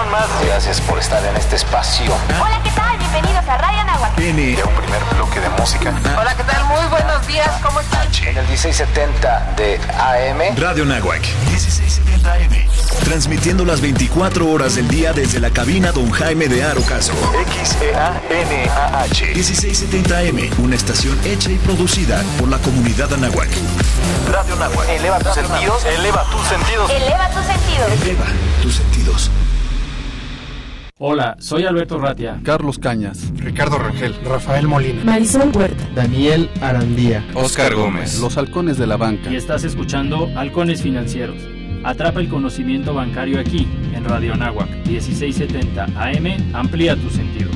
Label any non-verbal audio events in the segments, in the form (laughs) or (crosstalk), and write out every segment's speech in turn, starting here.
más. Gracias por estar en este espacio. Hola, ¿qué tal? Bienvenidos a Radio Nahuatl. Tiene un primer bloque de música. Hola, ¿qué tal? Muy buenos días, ¿cómo están? En el 1670 de AM. Radio Nahuac, 1670 AM. Transmitiendo las 24 horas del día desde la cabina Don Jaime de Arocaso. XEANAH. 1670 AM. Una estación hecha y producida por la comunidad Anahuac. Radio Nahuac. Eleva tus sentidos. Eleva tus sentidos. Eleva tus sentidos. Eleva tus sentidos. Hola, soy Alberto Ratia. Carlos Cañas, Ricardo Rangel, Rafael Molina, Marisol Huerta, Daniel Arandía, Oscar Gómez, Los Halcones de la Banca. Y estás escuchando Halcones Financieros. Atrapa el conocimiento bancario aquí, en Radio Anáhuac, 1670 AM. Amplía tus sentidos.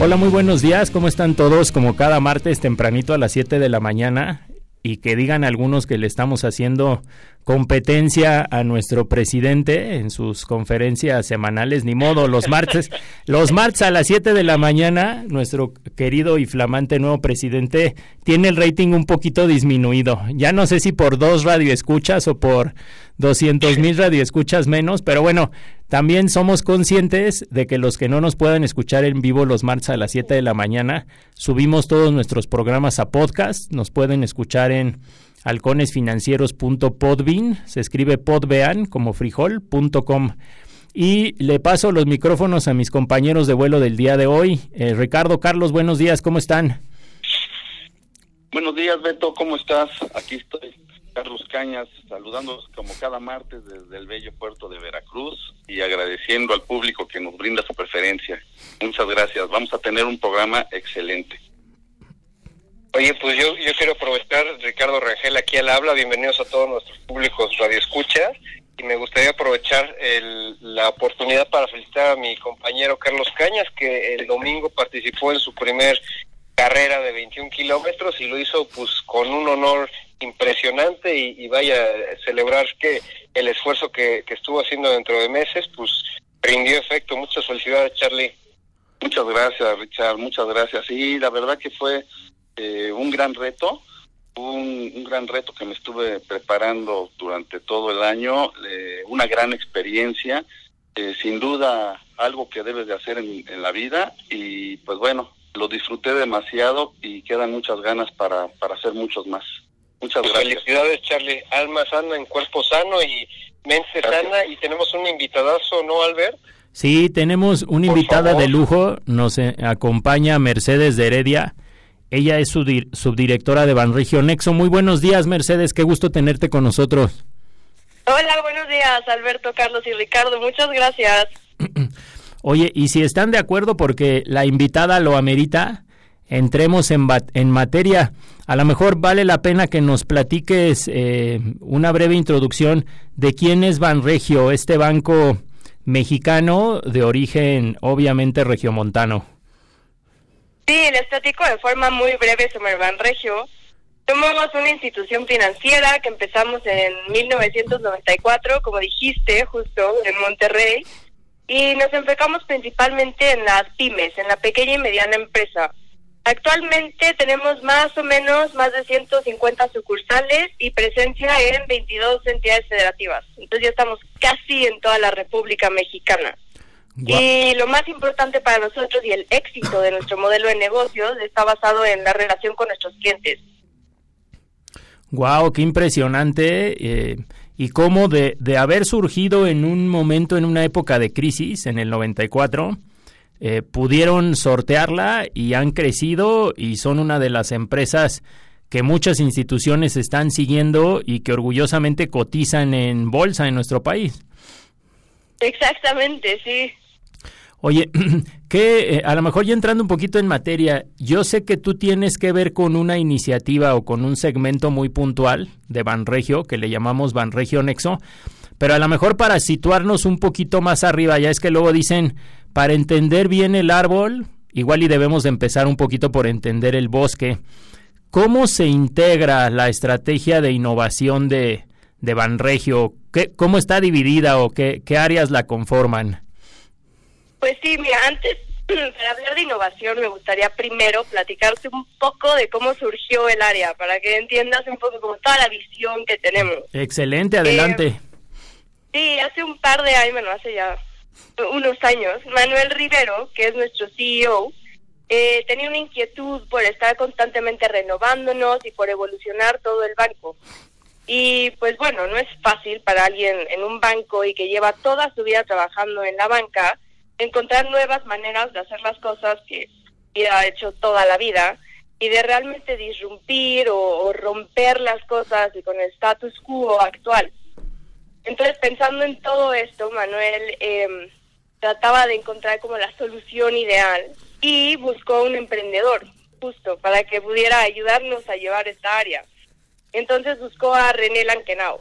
Hola, muy buenos días. ¿Cómo están todos? Como cada martes tempranito a las 7 de la mañana y que digan algunos que le estamos haciendo competencia a nuestro presidente en sus conferencias semanales, ni modo, los martes, (laughs) los martes a las 7 de la mañana, nuestro querido y flamante nuevo presidente tiene el rating un poquito disminuido. Ya no sé si por dos radioescuchas o por 200 mil radioescuchas menos, pero bueno, también somos conscientes de que los que no nos puedan escuchar en vivo los martes a las 7 de la mañana, subimos todos nuestros programas a podcast, nos pueden escuchar en halconesfinancieros.podbean, se escribe podbean como frijol.com. Y le paso los micrófonos a mis compañeros de vuelo del día de hoy. Eh, Ricardo, Carlos, buenos días, ¿cómo están? Buenos días, Beto, ¿cómo estás? Aquí estoy, Carlos Cañas, saludándolos como cada martes desde el bello puerto de Veracruz y agradeciendo al público que nos brinda su preferencia. Muchas gracias, vamos a tener un programa excelente. Oye, pues yo, yo quiero aprovechar, Ricardo Rangel aquí al habla, bienvenidos a todos nuestros públicos radioescuchas, y me gustaría aprovechar el, la oportunidad para felicitar a mi compañero Carlos Cañas, que el domingo participó en su primer carrera de 21 kilómetros y lo hizo pues con un honor impresionante y, y vaya a celebrar que el esfuerzo que, que estuvo haciendo dentro de meses pues rindió efecto. Muchas felicidades, Charlie. Muchas gracias, Richard, muchas gracias. Sí, la verdad que fue eh, un gran reto, un, un, gran reto que me estuve preparando durante todo el año, eh, una gran experiencia, eh, sin duda algo que debes de hacer en, en, la vida y pues bueno, lo disfruté demasiado y quedan muchas ganas para, para hacer muchos más. Muchas pues gracias. Felicidades Charlie, alma sana en cuerpo sano y mente gracias. sana y tenemos un invitadazo, ¿no Albert? Sí, tenemos una invitada de lujo, nos eh, acompaña Mercedes de Heredia. Ella es su subdirectora de Banregio Nexo. Muy buenos días, Mercedes. Qué gusto tenerte con nosotros. Hola, buenos días, Alberto, Carlos y Ricardo. Muchas gracias. (clears throat) Oye, y si están de acuerdo porque la invitada lo amerita, entremos en, en materia. A lo mejor vale la pena que nos platiques eh, una breve introducción de quién es Banregio, este banco mexicano de origen obviamente regiomontano. Sí, les platico de forma muy breve sobre Banregio. Somos una institución financiera que empezamos en 1994, como dijiste, justo en Monterrey, y nos enfocamos principalmente en las pymes, en la pequeña y mediana empresa. Actualmente tenemos más o menos más de 150 sucursales y presencia en 22 entidades federativas. Entonces ya estamos casi en toda la República Mexicana. Wow. Y lo más importante para nosotros y el éxito de nuestro modelo de negocios está basado en la relación con nuestros clientes. Wow, qué impresionante. Eh, y cómo de, de, haber surgido en un momento, en una época de crisis, en el 94, eh, pudieron sortearla y han crecido y son una de las empresas que muchas instituciones están siguiendo y que orgullosamente cotizan en bolsa en nuestro país. Exactamente, sí. Oye, (clears throat) que eh, a lo mejor ya entrando un poquito en materia, yo sé que tú tienes que ver con una iniciativa o con un segmento muy puntual de Banregio, que le llamamos Banregio Nexo, pero a lo mejor para situarnos un poquito más arriba, ya es que luego dicen, para entender bien el árbol, igual y debemos de empezar un poquito por entender el bosque. ¿Cómo se integra la estrategia de innovación de, de Banregio? ¿Qué, ¿Cómo está dividida o qué, qué áreas la conforman? Pues sí, mira, antes (clears throat) para hablar de innovación me gustaría primero platicarte un poco de cómo surgió el área, para que entiendas un poco como toda la visión que tenemos. Excelente, adelante. Eh, sí, hace un par de años, bueno, hace ya unos años, Manuel Rivero, que es nuestro CEO, eh, tenía una inquietud por estar constantemente renovándonos y por evolucionar todo el banco. Y pues bueno, no es fácil para alguien en un banco y que lleva toda su vida trabajando en la banca encontrar nuevas maneras de hacer las cosas que ha hecho toda la vida y de realmente disrumpir o, romper las cosas con el status quo actual. Entonces, pensando en todo esto, Manuel eh, trataba de encontrar como la solución ideal y buscó un emprendedor, justo, para que pudiera ayudarnos a llevar esta área. Entonces buscó a René Lankenau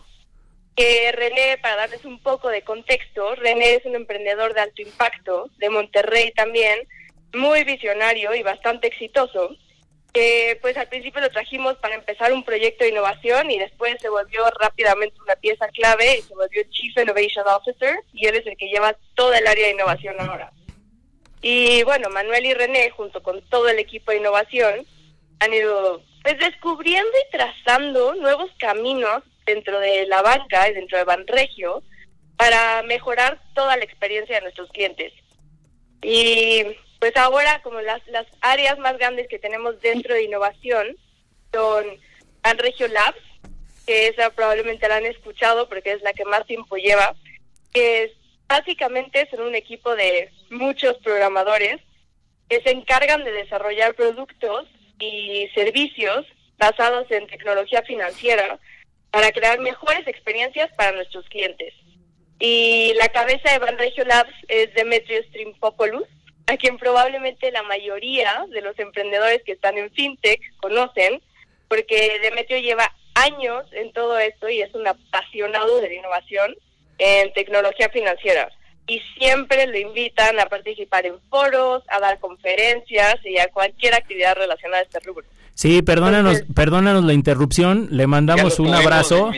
que René, para darles un poco de contexto, René es un emprendedor de alto impacto, de Monterrey también, muy visionario y bastante exitoso. Que pues al principio lo trajimos para empezar un proyecto de innovación y después se volvió rápidamente una pieza clave y se volvió Chief Innovation Officer y él es el que lleva toda el área de innovación ahora. Y bueno, Manuel y René, junto con todo el equipo de innovación, han ido pues descubriendo y trazando nuevos caminos dentro de la banca y dentro de Banregio para mejorar toda la experiencia de nuestros clientes. Y pues ahora como las, las áreas más grandes que tenemos dentro de innovación son Banregio Labs, que esa probablemente la han escuchado porque es la que más tiempo lleva, que es, básicamente son un equipo de muchos programadores que se encargan de desarrollar productos y servicios basados en tecnología financiera para crear mejores experiencias para nuestros clientes. Y la cabeza de Banregio Labs es Demetrios Trimpopoulos, a quien probablemente la mayoría de los emprendedores que están en FinTech conocen, porque Demetrio lleva años en todo esto y es un apasionado de la innovación en tecnología financiera. Y siempre lo invitan a participar en foros, a dar conferencias y a cualquier actividad relacionada a este rubro. Sí, perdónanos, perdónanos la interrupción. Le mandamos un abrazo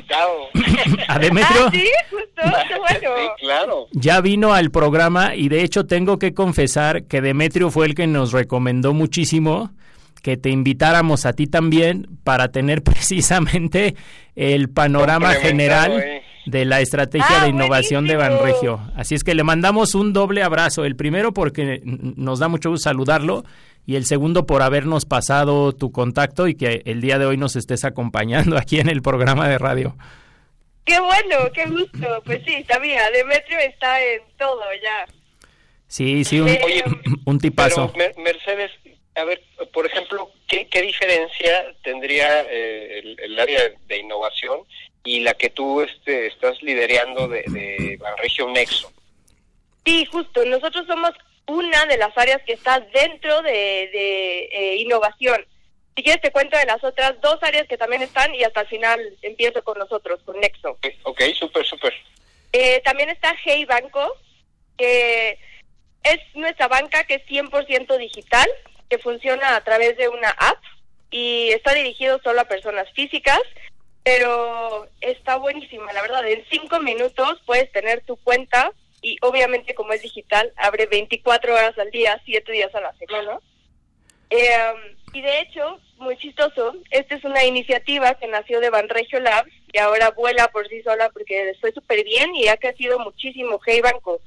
(laughs) a Demetrio. Ah, sí, justo, (laughs) bueno. Sí, claro. Ya vino al programa y de hecho tengo que confesar que Demetrio fue el que nos recomendó muchísimo que te invitáramos a ti también para tener (laughs) precisamente el panorama general de la estrategia Ah, de innovación de. Banregio. Así es que le mandamos un doble abrazo. El primero porque nos da mucho gusto saludarlo y el segundo por habernos pasado tu contacto y que el día de hoy nos estés acompañando (laughs) aquí en el programa de radio. Qué bueno, qué gusto. Pues sí, sabía, Demetrio está en todo ya. Sí, sí, un, Oye, (clears throat) un tipazo. Pero, Mer- Mercedes, a ver, por ejemplo, ¿qué, qué diferencia tendría eh, el, el área de innovación y la que tú este, estás liderando de, de Banregio Nexo? Sí, justo. Nosotros somos una de las áreas que está dentro de, de, eh, innovación. Si quieres te cuento de las otras dos áreas que también están y hasta el final empiezo con nosotros, con Nexo. Ok, Ok, súper, súper. Eh, también está Hey Banco, que es nuestra banca que es 100% digital, que funciona a través de una app y está dirigido solo a personas físicas, pero está buenísima, la verdad. En cinco minutos puedes tener tu cuenta y obviamente como es digital, abre 24 horas al día, 7 días a la semana. Eh, y de hecho, muy chistoso, esta es una iniciativa que nació de Banregio Labs y ahora vuela por sí sola porque les fue súper bien y ha crecido muchísimo Hey Banco.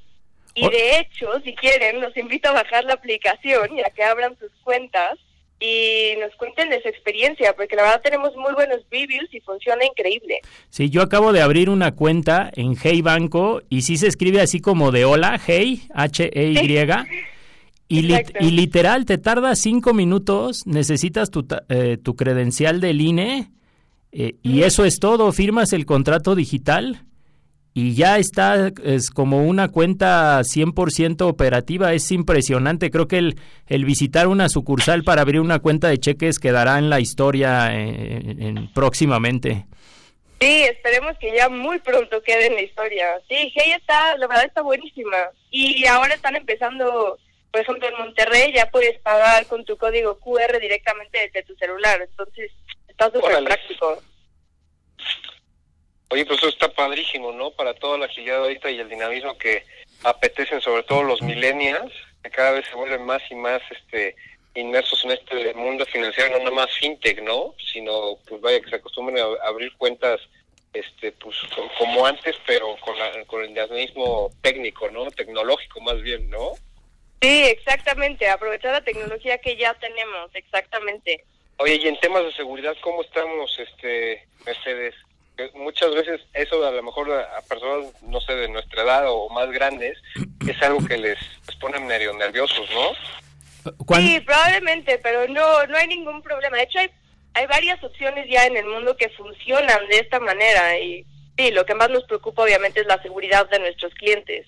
Y de hecho, si quieren, los invito a bajar la aplicación y a que abran sus cuentas y nos cuenten de su experiencia, porque la verdad tenemos muy buenos reviews y funciona increíble. Sí, yo acabo de abrir una cuenta en Hey Banco y sí se escribe así como de hola, Hey, H-E-Y. Y, y literal, te tarda cinco minutos, necesitas tu, eh, tu credencial del INE eh, y eso es todo, firmas el contrato digital y ya está, es como una cuenta 100% operativa, es impresionante, creo que el, el visitar una sucursal para abrir una cuenta de cheques quedará en la historia eh, en- próximamente. Sí, esperemos que ya muy pronto quede en la historia. Sí, Hey está, la verdad está buenísima. Y ahora están empezando, por ejemplo, en Monterrey ya puedes pagar con tu código QR directamente desde tu celular. Entonces, está súper práctico. Oye, pues eso está padrísimo, ¿no? Para toda la agilidad ahorita y el dinamismo que apetecen sobre todo los millennials, que cada vez se vuelven más y más este inmersos en este mundo financiero, no nada más fintech, ¿no? Sino, pues vaya, que se acostumbren a abrir cuentas este pues como antes, pero con, la, con el mismo técnico, ¿no? Tecnológico más bien, ¿no? Sí, exactamente, aprovechar la tecnología que ya tenemos, exactamente. Oye, y en temas de seguridad, ¿cómo estamos, este Mercedes? Muchas veces eso a lo mejor a, personas, no sé, de nuestra edad o más grandes, es algo que les, les pone medio nerviosos, ¿no? Sí, probablemente, pero no, no hay ningún problema. De hecho, hay, hay varias opciones ya en el mundo que funcionan de esta manera y sí, lo que más nos preocupa obviamente es la seguridad de nuestros clientes.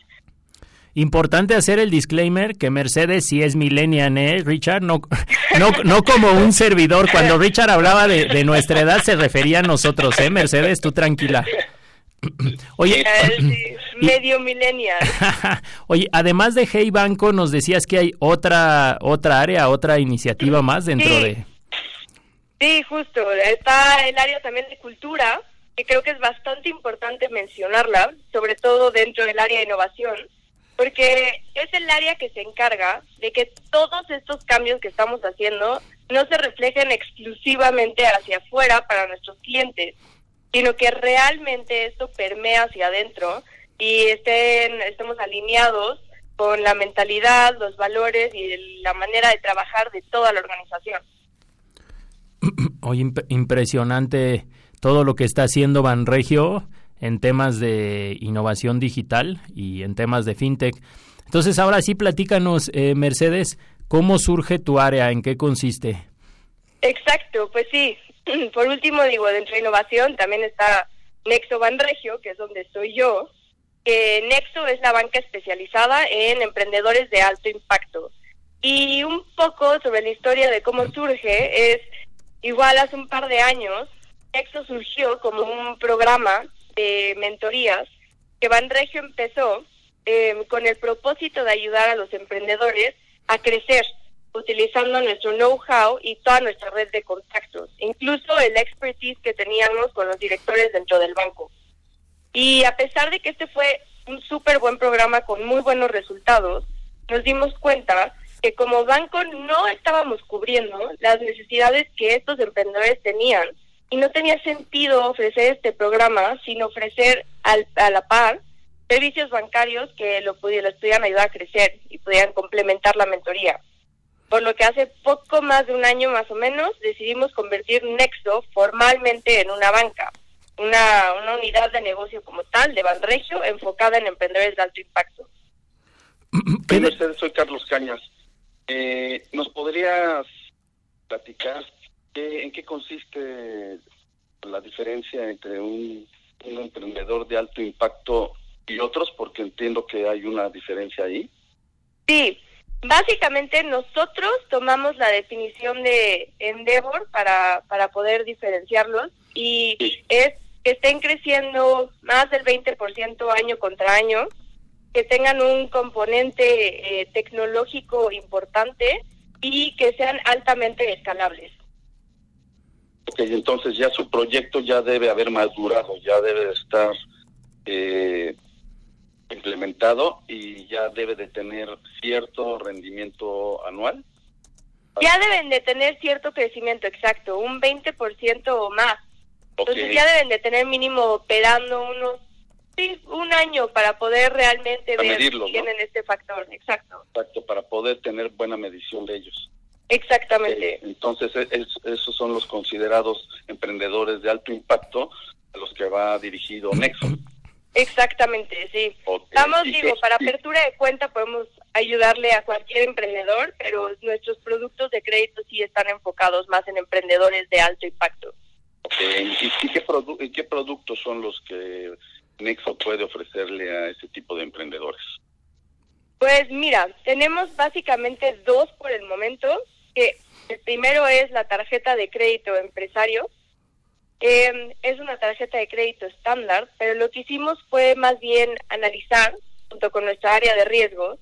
Importante hacer el disclaimer que Mercedes sí es millennial, ¿eh, Richard? No, no, no como un servidor. Cuando Richard hablaba de, de nuestra edad se refería a nosotros, ¿eh, Mercedes? Tú tranquila. (clears throat) Oye, medio millennial. (laughs) Oye, además de Hey Banco, nos decías que hay otra otra área, otra iniciativa más dentro de. Sí, justo. Está el área también de cultura, que creo que es bastante importante mencionarla, sobre todo dentro del área de innovación, porque es el área que se encarga de que todos estos cambios que estamos haciendo no se reflejen exclusivamente hacia afuera para nuestros clientes, sino que realmente esto permea hacia adentro y estén, estemos alineados con la mentalidad, los valores y la manera de trabajar de toda la organización. (clears throat) Hoy impresionante todo lo que está haciendo Banregio en temas de innovación digital y en temas de fintech. Entonces, ahora sí, platícanos, eh, Mercedes, ¿cómo surge tu área? ¿En qué consiste? Exacto, pues sí, (clears throat) Por último, digo, dentro de innovación también está Nexo Banregio, que es donde estoy yo. Que Nexo es la banca especializada en emprendedores de alto impacto. Y un poco sobre la historia de cómo surge es, igual hace un par de años, Nexo surgió como un programa mentorías que Banregio empezó eh, con el propósito de ayudar a los emprendedores a crecer utilizando nuestro know-how y toda nuestra red de contactos, incluso el expertise que teníamos con los directores dentro del banco. Y a pesar de que este fue un súper buen programa con muy buenos resultados, nos dimos cuenta que como banco no estábamos cubriendo las necesidades que estos emprendedores tenían y no tenía sentido ofrecer este programa sin ofrecer al, a la par servicios bancarios que lo, pudieran, pudieran ayudar a crecer y pudieran complementar la mentoría por lo que hace poco más de un año más o menos decidimos convertir Nexo formalmente en una banca, una, una unidad de negocio como tal de Banregio enfocada en emprendedores de alto impacto. (clears throat) soy Carlos Cañas. Eh, ¿Nos podrías platicar en qué consiste la diferencia entre un, un emprendedor de alto impacto y otros? Porque entiendo que hay una diferencia ahí. Sí, Básicamente nosotros tomamos la definición de Endeavor para, para poder diferenciarlos y es que estén creciendo más del 20% año contra año, que tengan un componente eh, tecnológico importante y que sean altamente escalables. Ok, entonces ya su proyecto ya debe haber madurado, ya debe estar eh, implementado y ya debe de tener cierto rendimiento anual. Ya deben de tener cierto crecimiento, exacto, un 20% o más. Entonces ya deben de tener mínimo operando unos, sí, un año para poder realmente ver si tienen este factor, exacto. Exacto, para poder tener buena medición de ellos. Exactamente. entonces, esos son los considerados emprendedores de alto impacto a los que va dirigido Nexo. Exactamente, sí. Vamos, digo, para apertura de cuenta podemos ayudarle a cualquier emprendedor, pero nuestros productos de crédito sí están enfocados más en emprendedores de alto impacto. ¿Y, qué, qué productos son los que Nexo puede ofrecerle a ese tipo de emprendedores? Pues mira, tenemos básicamente dos por el momento, que el primero es la tarjeta de crédito empresario, eh, es una tarjeta de crédito estándar, pero lo que hicimos fue más bien analizar, junto con nuestra área de riesgos,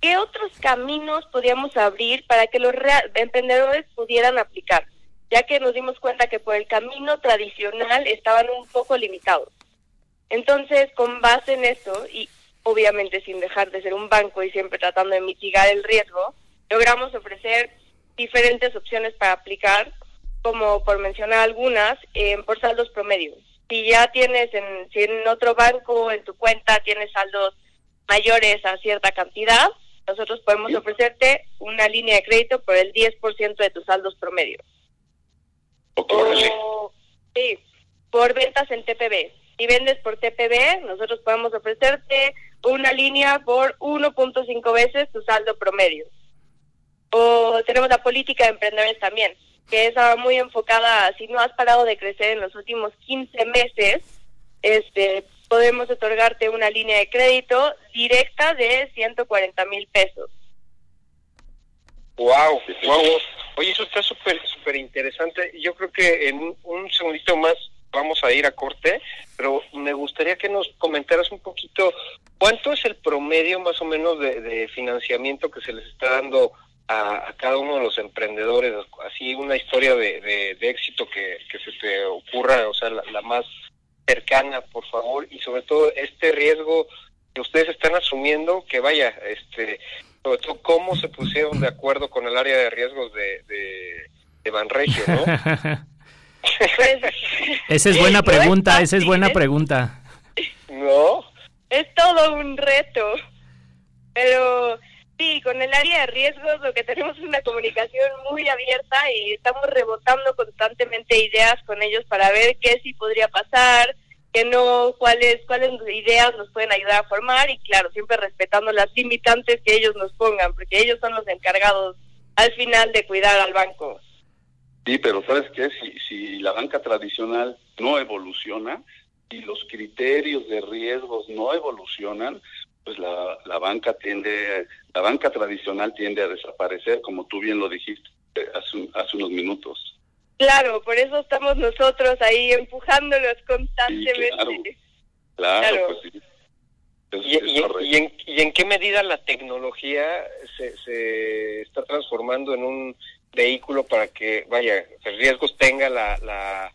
qué otros caminos podíamos abrir para que los emprendedores pudieran aplicar, ya que nos dimos cuenta que por el camino tradicional estaban un poco limitados. Entonces, con base en eso, y obviamente sin dejar de ser un banco y siempre tratando de mitigar el riesgo, logramos ofrecer diferentes opciones para aplicar, como por mencionar algunas, por saldos promedio. Si ya tienes en, si en otro banco en tu cuenta tienes saldos mayores a cierta cantidad, nosotros podemos ofrecerte una línea de crédito por el 10% de tus saldos promedio. O, sí, por ventas en TPB. Si vendes por TPB, nosotros podemos ofrecerte una línea por 1.5 veces tu saldo promedio. O tenemos la política de emprendedores también, que es muy enfocada, si no has parado de crecer en los últimos 15 meses, este podemos otorgarte una línea de crédito directa de 140 mil pesos. Wow, wow. Oye, eso está súper, súper interesante. Yo creo que en un segundito más vamos a ir a corte, pero me gustaría que nos comentaras un poquito cuánto es el promedio más o menos de, financiamiento que se les está dando a, cada uno de los emprendedores, así una historia de, éxito que, se te ocurra, o sea, la más cercana, por favor, y sobre todo este riesgo que ustedes están asumiendo, que vaya, este, sobre todo cómo se pusieron de acuerdo con el área de riesgos de, de, Banregio, ¿no? (laughs) esa es buena pregunta, esa es buena pregunta. ¿No? Es todo un reto, pero Sí, con el área de riesgos lo que tenemos es una comunicación muy abierta y estamos rebotando constantemente ideas con ellos para ver qué sí podría pasar, qué no, cuáles cuáles ideas nos pueden ayudar a formar y claro, siempre respetando las limitantes que ellos nos pongan, porque ellos son los encargados al final de cuidar al banco. Sí, pero ¿sabes qué? Si, si la banca tradicional no evoluciona y los criterios de riesgos no evolucionan, pues la, la banca tiende, la banca tradicional tiende a desaparecer, como tú bien lo dijiste hace, hace unos minutos. Claro, por eso estamos nosotros ahí empujándolos constantemente. claro, pues sí. ¿Y, y, en, ¿Y, en, qué medida la tecnología se, se está transformando en un vehículo para que, vaya, el riesgos tenga la, la,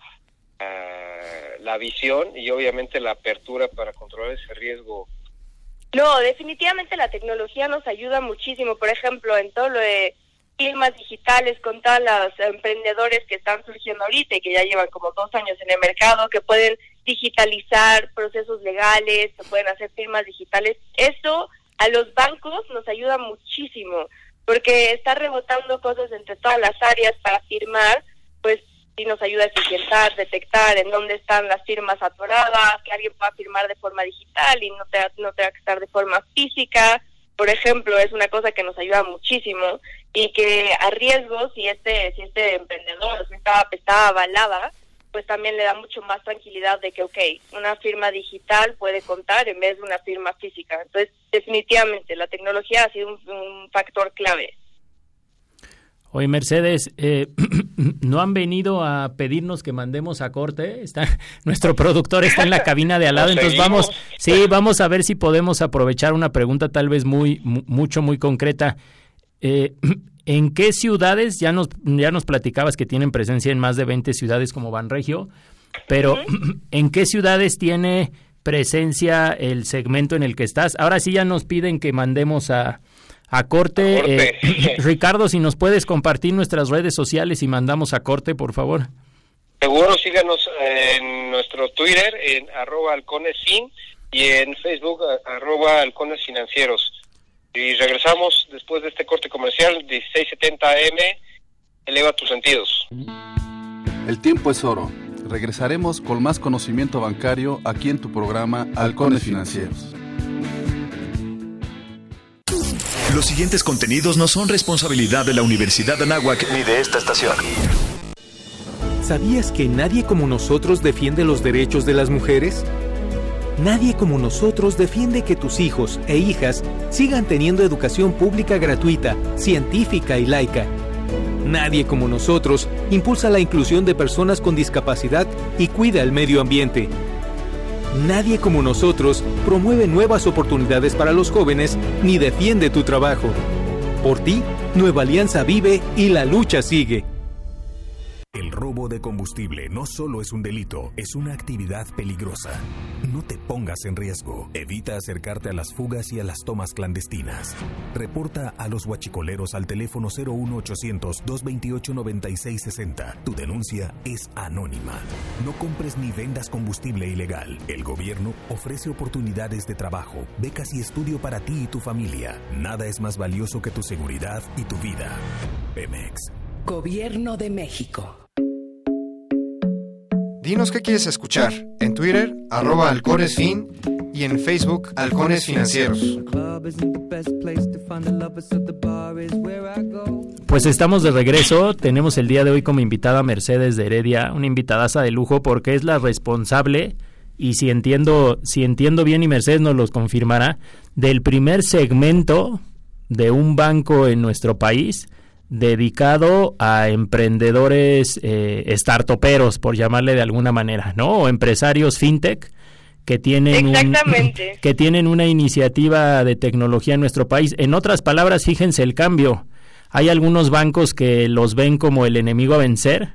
la visión y obviamente la apertura para controlar ese riesgo no, definitivamente la tecnología nos ayuda muchísimo. Por ejemplo, en todo lo de firmas digitales con todos los emprendedores que están surgiendo ahorita y que ya llevan como dos años en el mercado, que pueden digitalizar procesos legales, que pueden hacer firmas digitales. Eso a los bancos nos ayuda muchísimo porque está rebotando cosas entre todas las áreas para firmar, pues sí nos ayuda a eficientar, detectar en dónde están las firmas atoradas, que alguien pueda firmar de forma digital y no tenga, no tenga que estar de forma física. Por ejemplo, es una cosa que nos ayuda muchísimo y que a riesgo, si este, si este emprendedor, si avalada, pues también le da mucho más tranquilidad de que, ok, una firma digital puede contar en vez de una firma física. Entonces, definitivamente, la tecnología ha sido un factor clave. Oye, Mercedes, eh, (clears throat) ¿no han venido a pedirnos que mandemos a corte? Está, (laughs) nuestro productor está en la cabina de al lado, entonces vamos, sí, vamos a ver si podemos aprovechar una pregunta tal vez muy, mucho, muy concreta. Eh, (clears throat) ¿En qué ciudades, ya nos, ya nos platicabas que tienen presencia en más de 20 ciudades como Banregio, pero (clears throat) ¿en qué ciudades tiene presencia el segmento en el que estás? Ahora sí ya nos piden que mandemos a a corte. Eh, (laughs) Ricardo, si nos puedes compartir nuestras redes sociales y mandamos a corte, por favor. Seguro, síganos en nuestro Twitter, en arroba halconesin y en Facebook, arroba halcones financieros. Y regresamos después de este corte comercial, 1670 AM, eleva tus sentidos. El tiempo es oro. Regresaremos con más conocimiento bancario aquí en tu programa Halcones Financieros. Los siguientes contenidos no son responsabilidad de la Universidad de Anáhuac ni de esta estación. ¿Sabías que nadie como nosotros defiende los derechos de las mujeres? Nadie como nosotros defiende que tus hijos e hijas sigan teniendo educación pública gratuita, científica y laica. Nadie como nosotros impulsa la inclusión de personas con discapacidad y cuida el medio ambiente. Nadie como nosotros promueve nuevas oportunidades para los jóvenes ni defiende tu trabajo. Por ti, Nueva Alianza vive y la lucha sigue. El robo de combustible no solo es un delito, es una actividad peligrosa. No te pongas en riesgo. Evita acercarte a las fugas y a las tomas clandestinas. Reporta a los huachicoleros al teléfono 01800 228 9660. Tu denuncia es anónima. No compres ni vendas combustible ilegal. El gobierno ofrece oportunidades de trabajo, becas y estudio para ti y tu familia. Nada es más valioso que tu seguridad y tu vida. Pemex. Gobierno de México. Dinos qué quieres escuchar. En Twitter, arroba halconesfin y en Facebook, Halcones Financieros. Pues estamos de regreso. Tenemos el día de hoy como invitada Mercedes de Heredia, una invitadaza de lujo porque es la responsable y si entiendo, si entiendo bien y Mercedes nos los confirmará, del primer segmento de un banco en nuestro país dedicado a emprendedores eh, startuperos, por llamarle de alguna manera, ¿no? O empresarios fintech que tienen (clears throat) que tienen una iniciativa de tecnología en nuestro país. En otras palabras, fíjense el cambio. Hay algunos bancos que los ven como el enemigo a vencer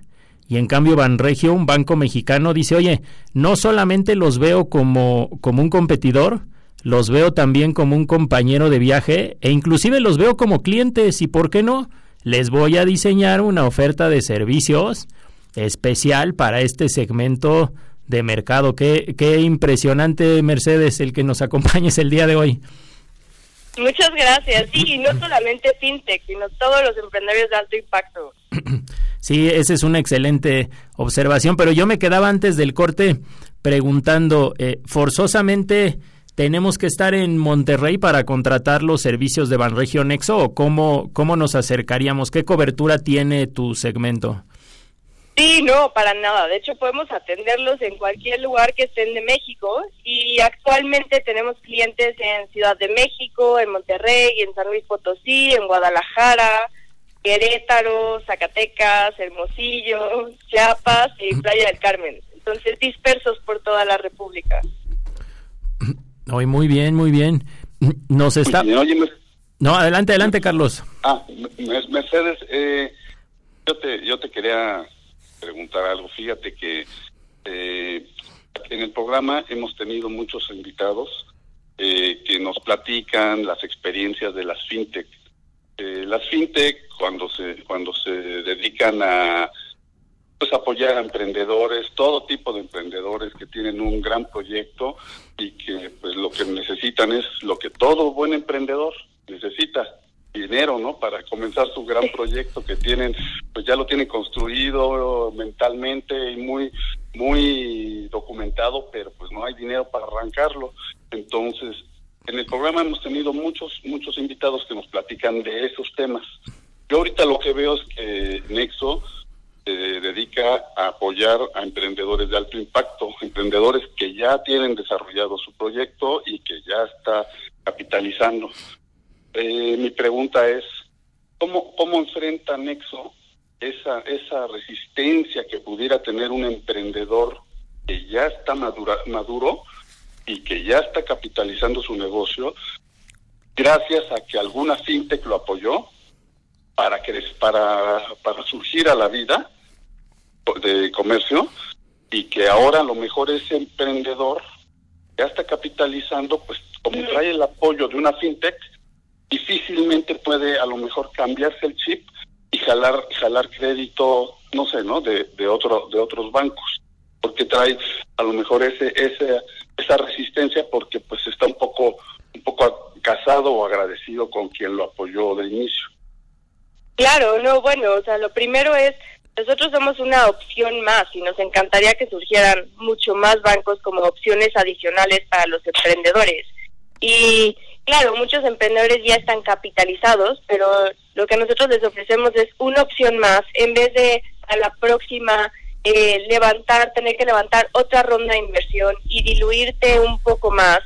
y en cambio Banregio, un banco mexicano, dice, oye, no solamente los veo como, como un competidor, los veo también como un compañero de viaje e inclusive los veo como clientes y, ¿por qué no? Les voy a diseñar una oferta de servicios especial para este segmento de mercado. Qué, qué impresionante, Mercedes, el que nos acompañes el día de hoy. Muchas gracias. Sí, no solamente FinTech, sino todos los emprendedores de alto impacto. (clears throat) Sí, esa es una excelente observación, pero yo me quedaba antes del corte preguntando, eh, forzosamente ¿Tenemos que estar en Monterrey para contratar los servicios de Banregio Nexo o cómo, cómo nos acercaríamos? ¿Qué cobertura tiene tu segmento? Sí, no, para nada. De hecho, podemos atenderlos en cualquier lugar que estén de México y actualmente tenemos clientes en Ciudad de México, en Monterrey, en San Luis Potosí, en Guadalajara, Querétaro, Zacatecas, Hermosillo, Chiapas y Playa del Carmen. Entonces, dispersos por toda la República. Hoy muy bien, muy bien. Nos está... no, adelante, adelante, Carlos. Ah, Mercedes, eh, yo, te, yo te quería preguntar algo. Fíjate que eh, en el programa hemos tenido muchos invitados eh, que nos platican las experiencias de las fintech. las fintech, cuando se, cuando se dedican a pues apoyar a emprendedores, todo tipo de emprendedores que tienen un gran proyecto y que que necesitan es lo que todo buen emprendedor necesita, dinero, ¿no? Para comenzar su gran proyecto que tienen, pues ya lo tienen construido mentalmente y muy muy documentado, pero pues no hay dinero para arrancarlo. Entonces, en el programa hemos tenido muchos muchos invitados que nos platican de esos temas. Yo ahorita lo que veo es que Nexo se dedica a apoyar a emprendedores de alto impacto, emprendedores que ya tienen desarrollado su proyecto y que ya está capitalizando. Eh, mi pregunta es, ¿cómo, ¿cómo enfrenta Nexo esa, esa resistencia que pudiera tener un emprendedor que ya está madura, maduro y que ya está capitalizando su negocio gracias a que alguna fintech lo apoyó para para para surgir a la vida de comercio y que ahora a lo mejor ese emprendedor ya está capitalizando, pues como trae el apoyo de una fintech, difícilmente puede a lo mejor cambiarse el chip y jalar jalar crédito, no sé, ¿no? De, de otro de otros bancos, porque trae a lo mejor ese ese esa resistencia porque pues está un poco un poco casado o agradecido con quien lo apoyó de inicio. Claro, no, bueno, o sea, lo primero es nosotros somos una opción más y nos encantaría que surgieran mucho más bancos como opciones adicionales para los emprendedores. Y claro, muchos emprendedores ya están capitalizados, pero lo que nosotros les ofrecemos es una opción más en vez de a la próxima eh, levantar, tener que levantar otra ronda de inversión y diluirte un poco más.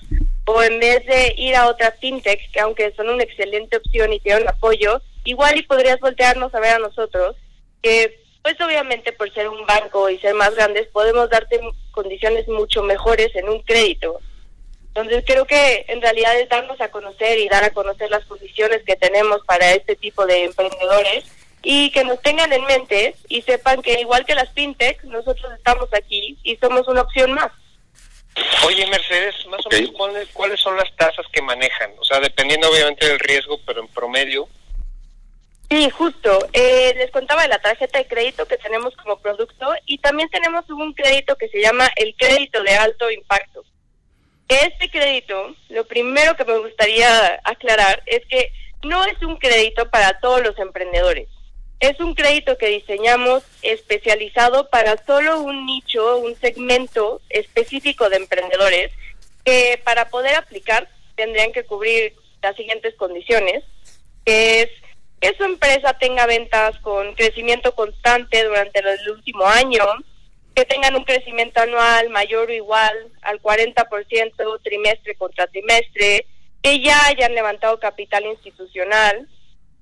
O en vez de ir a otra fintech, que aunque son una excelente opción y tienen apoyo, igual y podrías voltearnos a ver a nosotros, que pues obviamente por ser un banco y ser más grandes podemos darte condiciones mucho mejores en un crédito. Entonces creo que en realidad es darnos a conocer y dar a conocer las condiciones que tenemos para este tipo de emprendedores y que nos tengan en mente y sepan que igual que las fintech, nosotros estamos aquí y somos una opción más. Oye, Mercedes, más o menos, ¿cuáles, ¿cuáles son las tasas que manejan? O sea, dependiendo obviamente del riesgo, pero en promedio. Sí, justo. Eh, les contaba de la tarjeta de crédito que tenemos como producto y también tenemos un crédito que se llama el crédito de alto impacto. Este crédito, lo primero que me gustaría aclarar es que no es un crédito para todos los emprendedores. Es un crédito que diseñamos especializado para solo un nicho, un segmento específico de emprendedores que para poder aplicar tendrían que cubrir las siguientes condiciones, que es que su empresa tenga ventas con crecimiento constante durante el último año, que tengan un crecimiento anual mayor o igual al 40% trimestre contra trimestre, que ya hayan levantado capital institucional,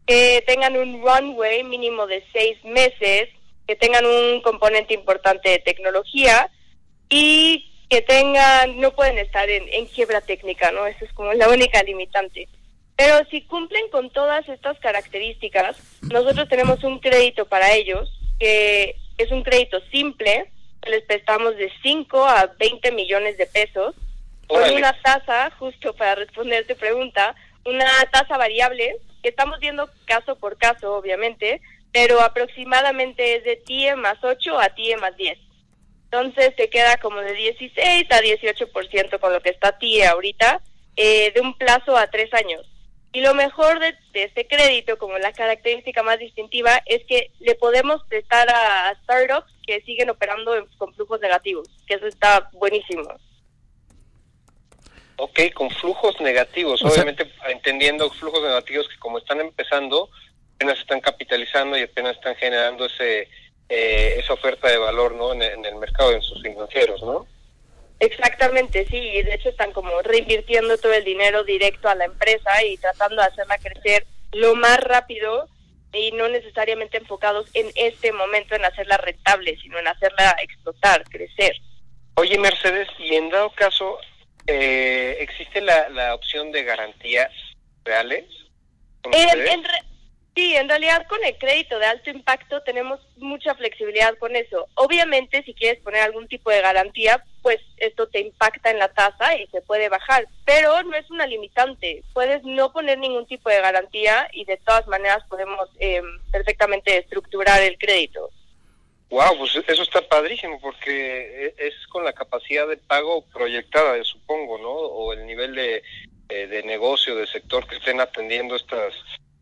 que tengan un runway mínimo de seis meses, que tengan un componente importante de tecnología y que tengan, no pueden estar en, quiebra técnica, ¿no? Esa es como la única limitante. Pero si cumplen con todas estas características, nosotros tenemos un crédito para ellos, que es un crédito simple, les prestamos de 5 a 20 millones de pesos, con una tasa, justo para responder tu pregunta, una tasa variable que estamos viendo caso por caso, obviamente, pero aproximadamente es de TIE más 8 a TIE más 10. Entonces se queda como de 16 a 18% con lo que está TIE ahorita, eh, de un plazo a tres años. Y lo mejor de, este crédito, como la característica más distintiva, es que le podemos prestar a startups que siguen operando con flujos negativos, que eso está buenísimo. Ok, con flujos negativos, obviamente entendiendo flujos negativos que como están empezando, apenas están capitalizando y apenas están generando ese eh, esa oferta de valor no en, el mercado, en sus financieros, ¿no? Exactamente, sí, y de hecho están como reinvirtiendo todo el dinero directo a la empresa y tratando de hacerla crecer lo más rápido y no necesariamente enfocados en este momento en hacerla rentable, sino en hacerla explotar, crecer. Oye, Mercedes, y en dado caso, eh, ¿existe la, la opción de garantías reales? En, sí, en realidad con el crédito de alto impacto tenemos mucha flexibilidad con eso. Obviamente, si quieres poner algún tipo de garantía, pues esto te impacta en la tasa y se puede bajar, pero no es una limitante. Puedes no poner ningún tipo de garantía y de todas maneras podemos eh, perfectamente estructurar el crédito. Wow, pues eso está padrísimo porque e, es con la capacidad de pago proyectada, supongo, ¿no? O el nivel de, eh, de negocio, de sector que estén atendiendo estas,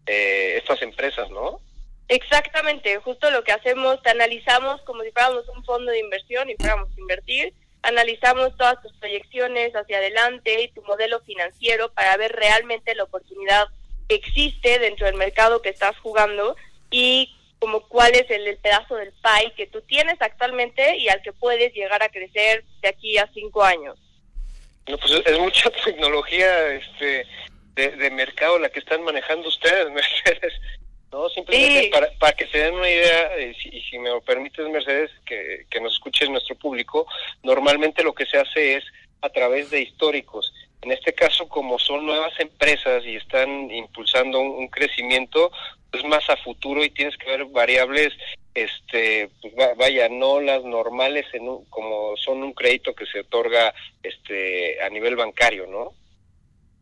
eh, estas empresas, ¿no? Exactamente, justo lo que hacemos, te analizamos como si fuéramos un fondo de inversión y fuéramos a invertir, analizamos todas tus proyecciones hacia adelante y tu modelo financiero para ver realmente la oportunidad que existe dentro del mercado que estás jugando y como cuál es el, pedazo del pie que tú tienes actualmente y al que puedes llegar a crecer de aquí a cinco años. No, pues es mucha (laughs) tecnología este de, mercado la que están manejando ustedes, (laughs) Mercedes. No, simplemente para, para que se den una idea, eh, y si, me lo permites, Mercedes, que, que nos escuche nuestro público, normalmente lo que se hace es a través de históricos. En este caso, como son nuevas empresas y están impulsando un, crecimiento, es más a futuro y tienes que ver variables, este, pues vaya, no las normales en como son un crédito que se otorga este, a nivel bancario, ¿no?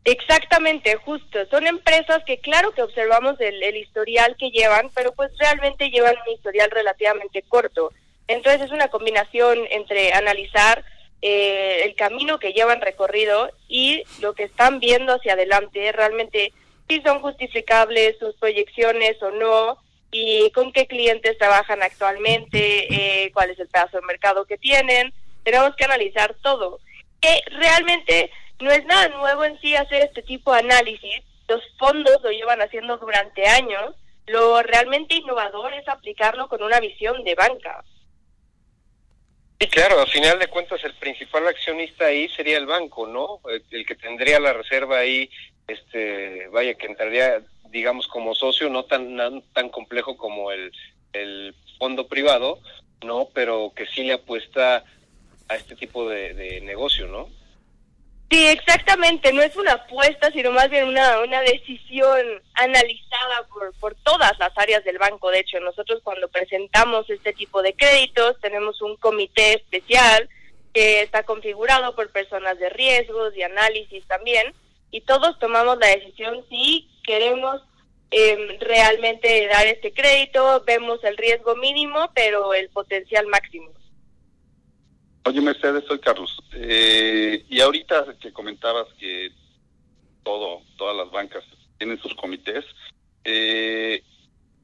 Exactamente, justo. Son empresas que claro que observamos el, historial que llevan, pero pues realmente llevan un historial relativamente corto. Entonces es una combinación entre analizar eh, el camino que llevan recorrido y lo que están viendo hacia adelante, realmente si son justificables sus proyecciones o no, y con qué clientes trabajan actualmente, eh, cuál es el pedazo de mercado que tienen. Tenemos que analizar todo. Que realmente no es nada nuevo en sí hacer este tipo de análisis. Los fondos lo llevan haciendo durante años. Lo realmente innovador es aplicarlo con una visión de banca. Sí, claro, a final de cuentas el principal accionista ahí sería el banco, ¿no? El, que tendría la reserva ahí, este, vaya, que entraría, digamos, como socio, no tan, tan complejo como el, el fondo privado, ¿no? Pero que sí le apuesta a este tipo de, de negocio, ¿no? Sí, exactamente, no es una apuesta, sino más bien una, una decisión analizada por, por todas las áreas del banco. De hecho, nosotros cuando presentamos este tipo de créditos tenemos un comité especial que está configurado por personas de riesgos y análisis también, y todos tomamos la decisión si queremos eh, realmente dar este crédito, vemos el riesgo mínimo, pero el potencial máximo. Oye, Mercedes, soy Carlos. Eh, y ahorita que comentabas que todo, todas las bancas tienen sus comités, eh,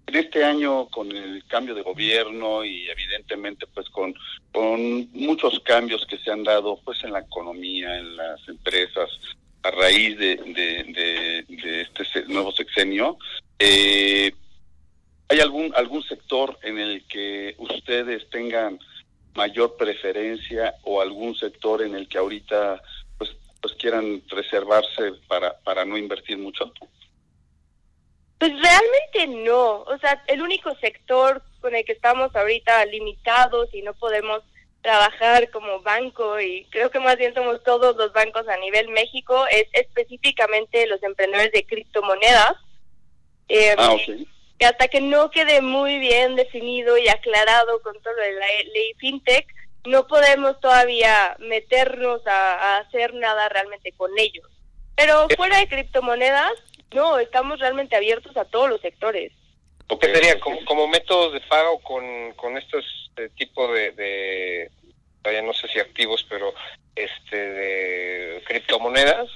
en este año con el cambio de gobierno y evidentemente pues con, con muchos cambios que se han dado pues en la economía, en las empresas, a raíz de, de, de, este nuevo sexenio, eh, ¿hay algún, algún sector en el que ustedes tengan mayor preferencia o algún sector en el que ahorita pues pues quieran reservarse para para no invertir mucho? Pues realmente no, o sea, el único sector con el que estamos ahorita limitados y no podemos trabajar como banco y creo que más bien somos todos los bancos a nivel México es específicamente los emprendedores de criptomonedas. Eh, ah, okay que hasta que no quede muy bien definido y aclarado con todo lo de la ley fintech, no podemos todavía meternos a, hacer nada realmente con ellos. Pero fuera de criptomonedas, no, estamos realmente abiertos a todos los sectores. ¿Qué sería como, como métodos de pago con, con estos eh, tipos de, de, ya no sé si activos, pero este de criptomonedas?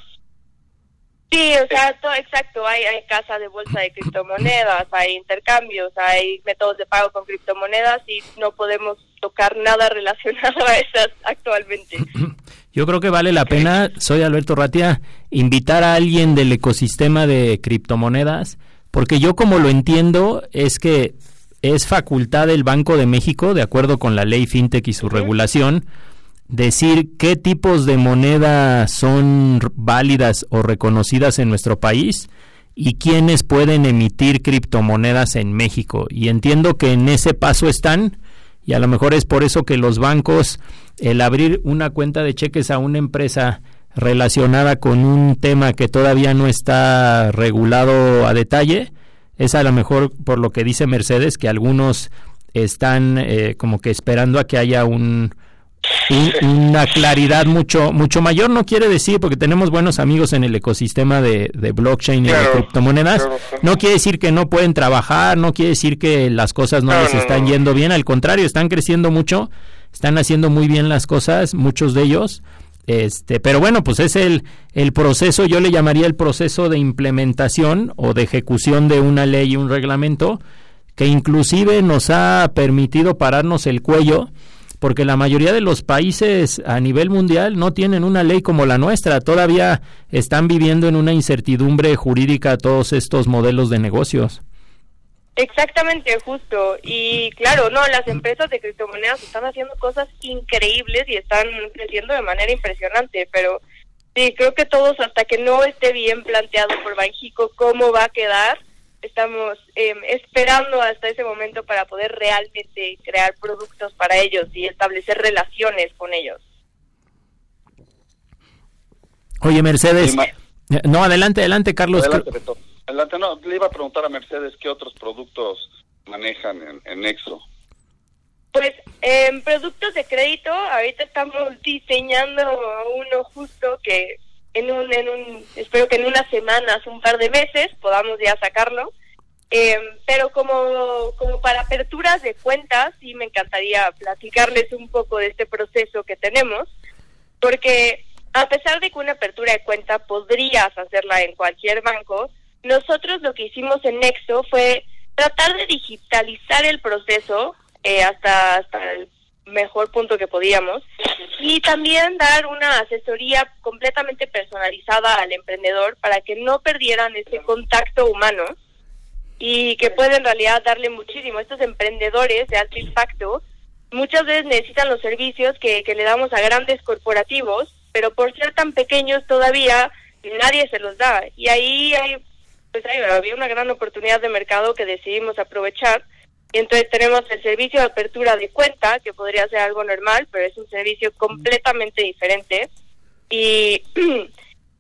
Sí, o sea, exacto, hay, hay casa de bolsa de criptomonedas, hay intercambios, hay métodos de pago con criptomonedas y no podemos tocar nada (laughs) relacionado a esas actualmente. (laughs) Yo creo que vale la pena, soy Alberto Ratia, invitar a alguien del ecosistema de criptomonedas, porque yo como lo entiendo es que es facultad del Banco de México, de acuerdo con la ley FinTech y su regulación, decir qué tipos de moneda son válidas o reconocidas en nuestro país y quiénes pueden emitir criptomonedas en México. Y entiendo que en ese paso están y a lo mejor es por eso que los bancos, el abrir una cuenta de cheques a una empresa relacionada con un tema que todavía no está regulado a detalle, es a lo mejor por lo que dice Mercedes, que algunos están eh, como que esperando a que haya un, una claridad mucho mucho mayor no quiere decir porque tenemos buenos amigos en el ecosistema de, blockchain y de criptomonedas no quiere decir que no pueden trabajar no quiere decir que las cosas no, les están yendo bien al contrario están creciendo mucho están haciendo muy bien las cosas muchos de ellos este pero bueno pues es el el proceso yo le llamaría el proceso de implementación o de ejecución de una ley y un reglamento que inclusive nos ha permitido pararnos el cuello porque la mayoría de los países a nivel mundial no tienen una ley como la nuestra, todavía están viviendo en una incertidumbre jurídica todos estos modelos de negocios. Exactamente, justo. Y claro, no, las empresas de criptomonedas están haciendo cosas increíbles y están creciendo de manera impresionante, pero sí, creo que todos hasta que no esté bien planteado por Banjico cómo va a quedar, estamos em, esperando hasta ese momento para poder realmente crear productos para ellos y establecer relaciones con ellos. Oye, Mercedes. Eh, no, adelante, adelante, Carlos. Adelante, no, le iba a preguntar a Mercedes qué otros productos manejan en, en Nexo. Pues en productos de crédito, ahorita estamos diseñando uno justo que en un, en un, espero que en unas semanas, un par de meses, podamos ya sacarlo. Eh, pero como, como para aperturas de cuentas, sí me encantaría platicarles un poco de este proceso que tenemos, porque a pesar de que una apertura de cuenta podrías hacerla en cualquier banco, nosotros lo que hicimos en Nexo fue tratar de digitalizar el proceso eh, hasta, hasta el mejor punto que podíamos y también dar una asesoría completamente personalizada al emprendedor para que no perdieran ese contacto humano y que puede en realidad darle muchísimo. Estos emprendedores de alto impacto muchas veces necesitan los servicios que, que le damos a grandes corporativos, pero por ser tan pequeños todavía nadie se los da. Y ahí hay, pues hay, había una gran oportunidad de mercado que decidimos aprovechar entonces tenemos el servicio de apertura de cuenta, que podría ser algo normal, pero es un servicio completamente diferente. Y (clears throat)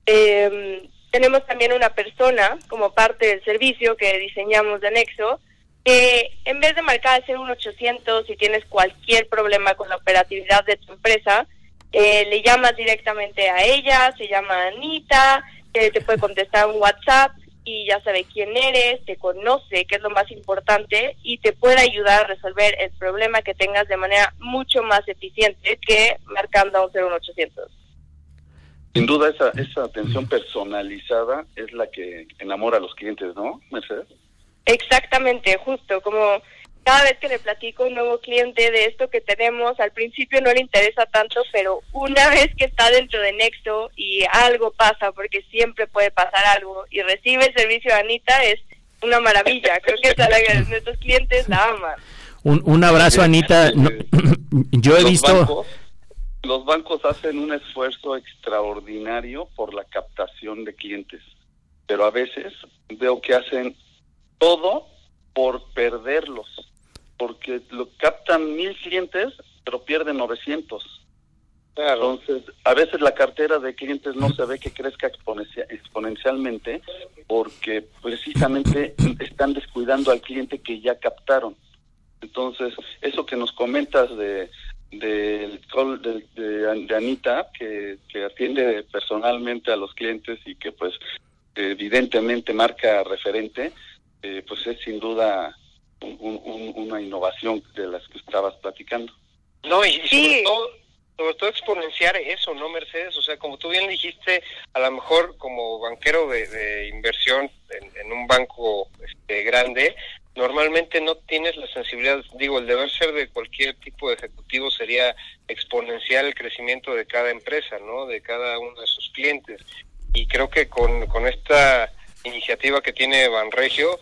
em, tenemos también una persona como parte del servicio que diseñamos de Nexo, que en vez de marcar el un 800 si tienes cualquier problema con la operatividad de tu empresa, eh, le llamas directamente a ella, se llama Anita, que te puede contestar un WhatsApp y ya sabe quién eres, te conoce, que es lo más importante, y te puede ayudar a resolver el problema que tengas de manera mucho más eficiente que marcando a un 01800. Sin duda esa, esa atención personalizada es la que enamora a los clientes, ¿no, Mercedes? Exactamente, justo, como cada vez que le platico a un nuevo cliente de esto que tenemos, al principio no le interesa tanto, pero una vez que está dentro de Nexo y algo pasa, porque siempre puede pasar algo, y recibe el servicio de Anita, es una maravilla. (laughs) Creo que nuestros clientes la aman. Un, un abrazo, Anita. (clears throat) yo he visto... los bancos hacen un esfuerzo extraordinario por la captación de clientes, pero a veces veo que hacen todo por perderlos porque lo captan mil clientes, pero pierden 900. Entonces, a veces la cartera de clientes no se ve que crezca exponencialmente porque precisamente (clears throat) están descuidando al cliente que ya captaron. Entonces, eso que nos comentas de de, de, Anita, que, que atiende personalmente a los clientes y que pues evidentemente marca referente, eh, pues es sin duda una innovación de las que estabas platicando. No, y, sobre, todo, sobre todo exponenciar eso, ¿no, Mercedes? O sea, como tú bien dijiste, a lo mejor como banquero de, inversión en, un banco este, grande, normalmente no tienes la sensibilidad, digo, el deber ser de cualquier tipo de ejecutivo sería exponenciar el crecimiento de cada empresa, ¿no? De cada uno de sus clientes. Y creo que con, con esta iniciativa que tiene Banregio,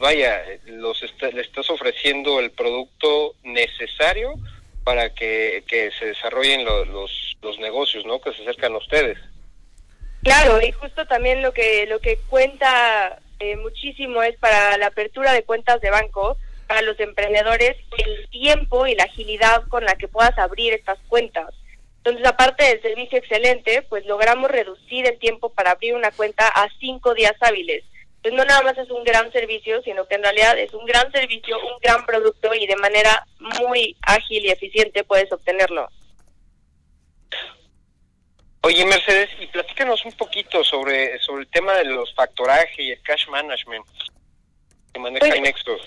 vaya, los le estás ofreciendo el producto necesario para que, se desarrollen los, los negocios, ¿no? Que se acercan a ustedes. Claro, y justo también lo que lo que cuenta eh, muchísimo es para la apertura de cuentas de banco para los emprendedores el tiempo y la agilidad con la que puedas abrir estas cuentas. Entonces, aparte del servicio excelente, pues logramos reducir el tiempo para abrir una cuenta a cinco días hábiles pues no nada más es un gran servicio, sino que en realidad es un gran servicio, un gran producto y de manera muy ágil y eficiente puedes obtenerlo. Oye, Mercedes, y platícanos un poquito sobre, sobre el tema de los factoraje y el cash management que maneja pues.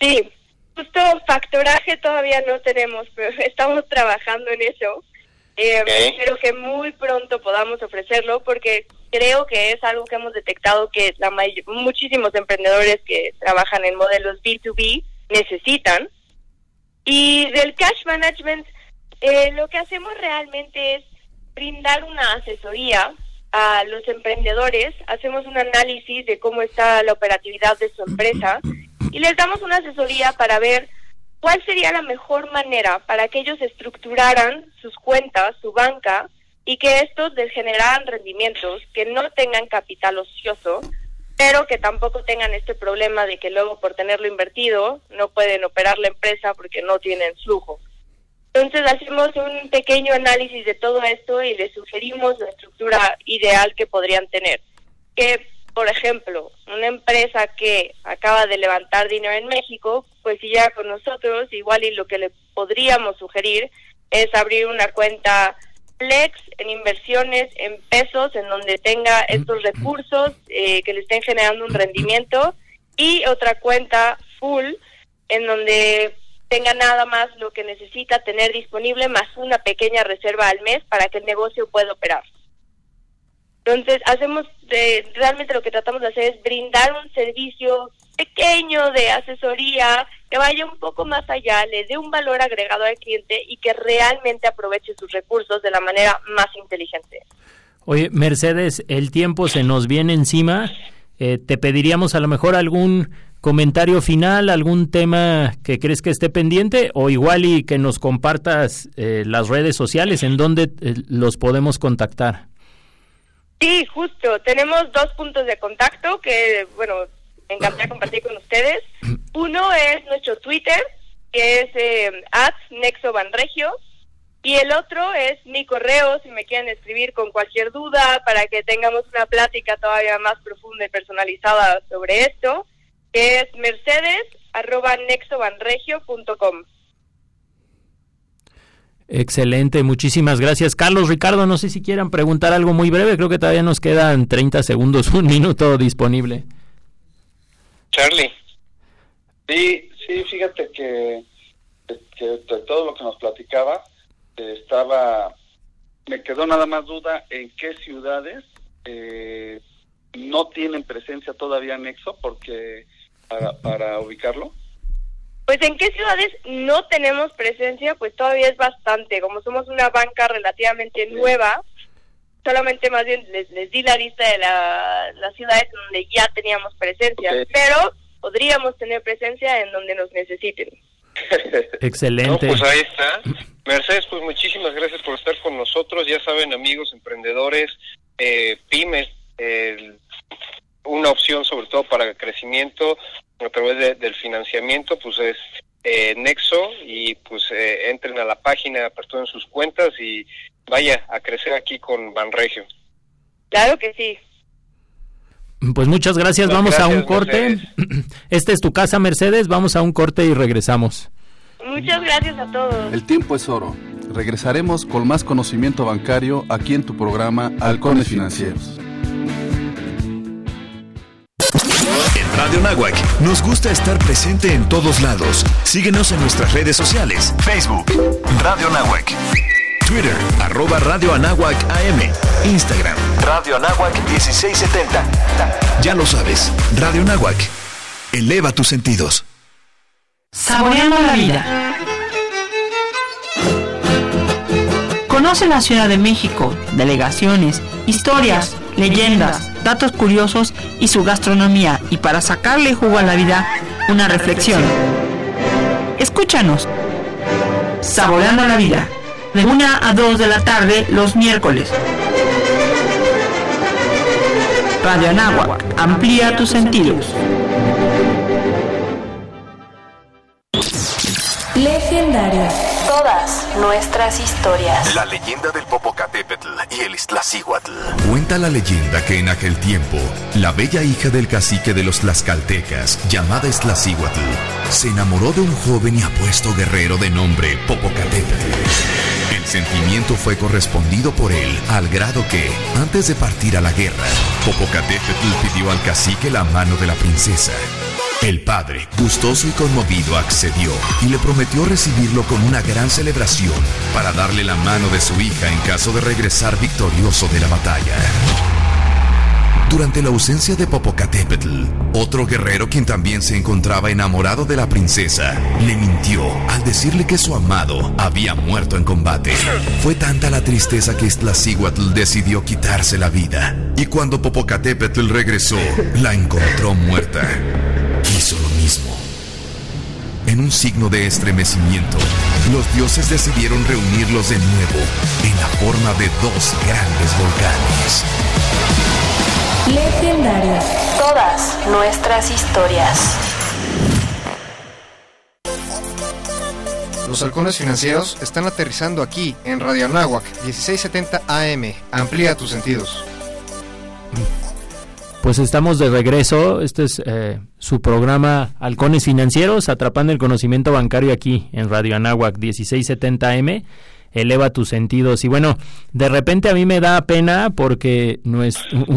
Sí, justo factoraje todavía no tenemos, pero (laughs) estamos trabajando en eso. Eh, Espero que muy pronto podamos ofrecerlo porque creo que es algo que hemos detectado que la muchísimos emprendedores que trabajan en modelos B2B necesitan. Y del cash management, eh, lo que hacemos realmente es brindar una asesoría a los emprendedores, hacemos un análisis de cómo está la operatividad de su empresa y les damos una asesoría para ver cuál sería la mejor manera para que ellos estructuraran sus cuentas, su banca, y que estos generaran rendimientos que no tengan capital ocioso, pero que tampoco tengan este problema de que luego por tenerlo invertido no pueden operar la empresa porque no tienen flujo. Entonces hacemos un pequeño análisis de todo esto y les sugerimos la estructura ideal que podrían tener. Que, por ejemplo, una empresa que acaba de levantar dinero en México, pues si ya con nosotros, igual y lo que le podríamos sugerir es abrir una cuenta flex en inversiones en pesos en donde tenga estos recursos eh, que le estén generando un rendimiento y otra cuenta full en donde tenga nada más lo que necesita tener disponible más una pequeña reserva al mes para que el negocio pueda operar. Entonces, hacemos de, realmente lo que tratamos de hacer es brindar un servicio pequeño de asesoría que vaya un poco más allá, le dé un valor agregado al cliente y que realmente aproveche sus recursos de la manera más inteligente. Oye, Mercedes, el tiempo se nos viene encima. Eh, te pediríamos a lo mejor algún comentario final, algún tema que crees que esté pendiente o igual y que nos compartas eh, las redes sociales en donde eh, los podemos contactar. Sí, justo. Tenemos dos puntos de contacto que, bueno, encantaría compartir con ustedes. Uno es nuestro Twitter, que es eh, Nexobanregio. Y el otro es mi correo, si me quieren escribir con cualquier duda, para que tengamos una plática todavía más profunda y personalizada sobre esto, que es mercedes. Excelente, muchísimas gracias. Carlos, Ricardo, no sé si quieran preguntar algo muy breve, creo que todavía nos quedan 30 segundos, (laughs) un minuto disponible. Charlie. Sí, sí, fíjate que, que de todo lo que nos platicaba, eh, estaba, me quedó nada más duda en qué ciudades eh, no tienen presencia todavía Nexo, porque para, para ubicarlo. Pues en qué ciudades no tenemos presencia, pues todavía es bastante. Como somos una banca relativamente nueva, solamente más bien les, les di la lista de la, las ciudades donde ya teníamos presencia, pero podríamos tener presencia en donde nos necesiten. (laughs) Excelente. pues ahí está. Mercedes, pues muchísimas gracias por estar con nosotros. Ya saben, amigos, emprendedores, eh, pymes, una opción sobre todo para el crecimiento a través del financiamiento, pues es eh, Nexo y pues eh, entren a la página, aperturen sus cuentas y vaya a crecer aquí con Banregio. Claro que sí. Pues muchas gracias, Pues vamos a un corte. Mercedes. (clears throat) Esta es tu casa, Mercedes, vamos a un corte y regresamos. Muchas gracias a todos. El tiempo es oro. Regresaremos con más conocimiento bancario aquí en tu programa Halcones Financieros. En Radio Nahuac nos gusta estar presente en todos lados. Síguenos en nuestras redes sociales. Facebook, Radio Nahuac. Twitter, arroba Radio Anáhuac AM. Instagram, Radio Anáhuac 1670. Ya lo sabes, Radio Nahuac. Eleva tus sentidos. Saboreando la vida. Conoce la Ciudad de México, delegaciones, historias, leyendas, datos curiosos y su gastronomía y para sacarle jugo a la vida, una reflexión. Escúchanos. Saboreando la vida. De 1 a 2 de la tarde los miércoles. Radio Anáhuac. Amplía tus sentidos. Legendario. Todas nuestras historias. La leyenda del Popocatépetl y el Iztaccíhuatl. Cuenta la leyenda que en aquel tiempo, la bella hija del cacique de los tlaxcaltecas, llamada Iztaccíhuatl, se enamoró de un joven y apuesto guerrero de nombre Popocatépetl. Sentimiento fue correspondido por él al grado que, antes de partir a la guerra, Popocatépetl pidió al cacique la mano de la princesa. El padre, gustoso y conmovido, accedió y le prometió recibirlo con una gran celebración para darle la mano de su hija en caso de regresar victorioso de la batalla. Durante la ausencia de Popocatépetl, otro guerrero quien también se encontraba enamorado de la princesa, le mintió al decirle que su amado había muerto en combate. Fue tanta la tristeza que Iztaccíhuatl decidió quitarse la vida, y cuando Popocatépetl regresó, la encontró muerta. Hizo lo mismo. En un signo de estremecimiento, los dioses decidieron reunirlos de nuevo en la forma de dos grandes volcanes. Legendario. Todas nuestras historias. Los halcones financieros están aterrizando aquí en Radio Anáhuac 1670 AM. Amplía tus sentidos. Pues estamos de regreso. Este es eh, su programa Halcones Financieros, atrapando el conocimiento bancario aquí en Radio Anáhuac 1670M. Eleva tus sentidos. Y bueno, de repente a mí me da pena porque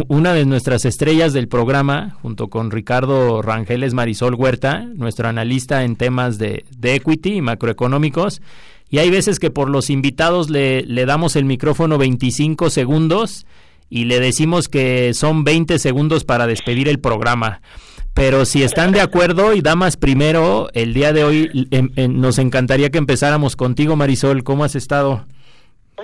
una de nuestras estrellas del programa, junto con Ricardo Rangeles Marisol Huerta, nuestro analista en temas de, de equity y macroeconómicos, y hay veces que por los invitados le, le damos el micrófono 25 segundos y le decimos que son 20 segundos para despedir el programa. Pero si están de acuerdo y damas primero, el día de hoy em- em, nos encantaría que empezáramos contigo, Marisol. ¿Cómo has estado?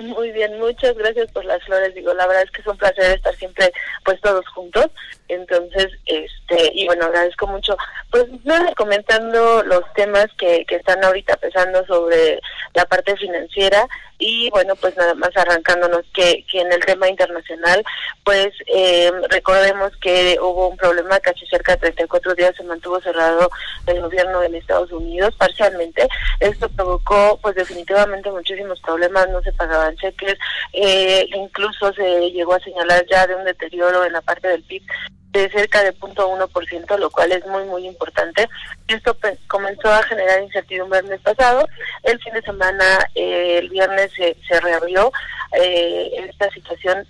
Muy bien, muchas gracias por las flores. Digo, la verdad es que es un placer estar siempre pues todos juntos. Entonces, este, y bueno, agradezco mucho. Pues nada, comentando los temas que, que están ahorita pesando sobre la parte financiera. Y bueno, pues nada más arrancándonos que, que en el tema internacional, pues eh, recordemos que hubo un problema, casi cerca de 34 días se mantuvo cerrado el gobierno de Estados Unidos parcialmente. Esto provocó pues definitivamente muchísimos problemas, no se pagaban cheques, eh, incluso se llegó a señalar ya de un deterioro en la parte del PIB de cerca de 0.1%, lo cual es muy, muy importante. Esto comenzó a generar incertidumbre el mes pasado. El fin de semana, eh, el viernes, se, se reabrió eh, esta situación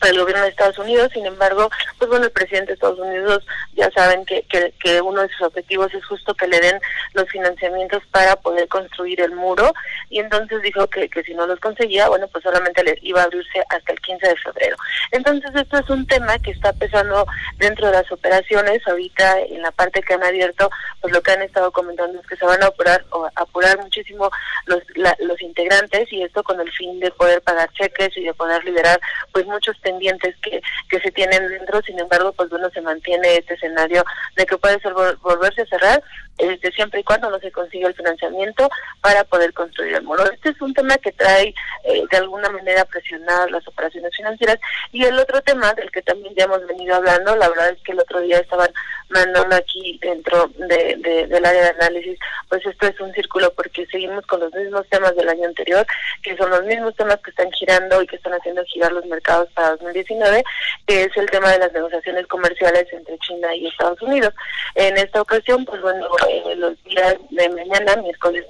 para el gobierno de Estados Unidos. Sin embargo, pues bueno, el presidente de Estados Unidos ya saben que, que, uno de sus objetivos es justo que le den los financiamientos para poder construir el muro y entonces dijo que, que si no los conseguía, bueno, pues solamente le iba a abrirse hasta el 15 de febrero. Entonces, esto es un tema que está pesando dentro de las operaciones. Ahorita, en la parte que han abierto, pues lo que han estado comentando es que se van a apurar, o apurar muchísimo los, los integrantes y esto con el fin de poder pagar cheques y de poder liberar pues muchos pendientes que, que se tienen dentro, sin embargo, pues bueno, se mantiene este escenario de que puede ser volverse a cerrar este, siempre y cuando no se consiga el financiamiento para poder construir el muro. Este es un tema que trae eh, de alguna manera presionadas las operaciones financieras y el otro tema del que también ya hemos venido hablando, la verdad es que el otro día estaban mandando aquí dentro de, de, del área de análisis, pues esto es un círculo porque seguimos con los mismos temas del año anterior, que son los mismos temas que están girando y que están haciendo girar los mercados para 2019, que es el tema de las negociaciones comerciales entre China y Estados Unidos. En esta ocasión, pues bueno, eh, los días de mañana, miércoles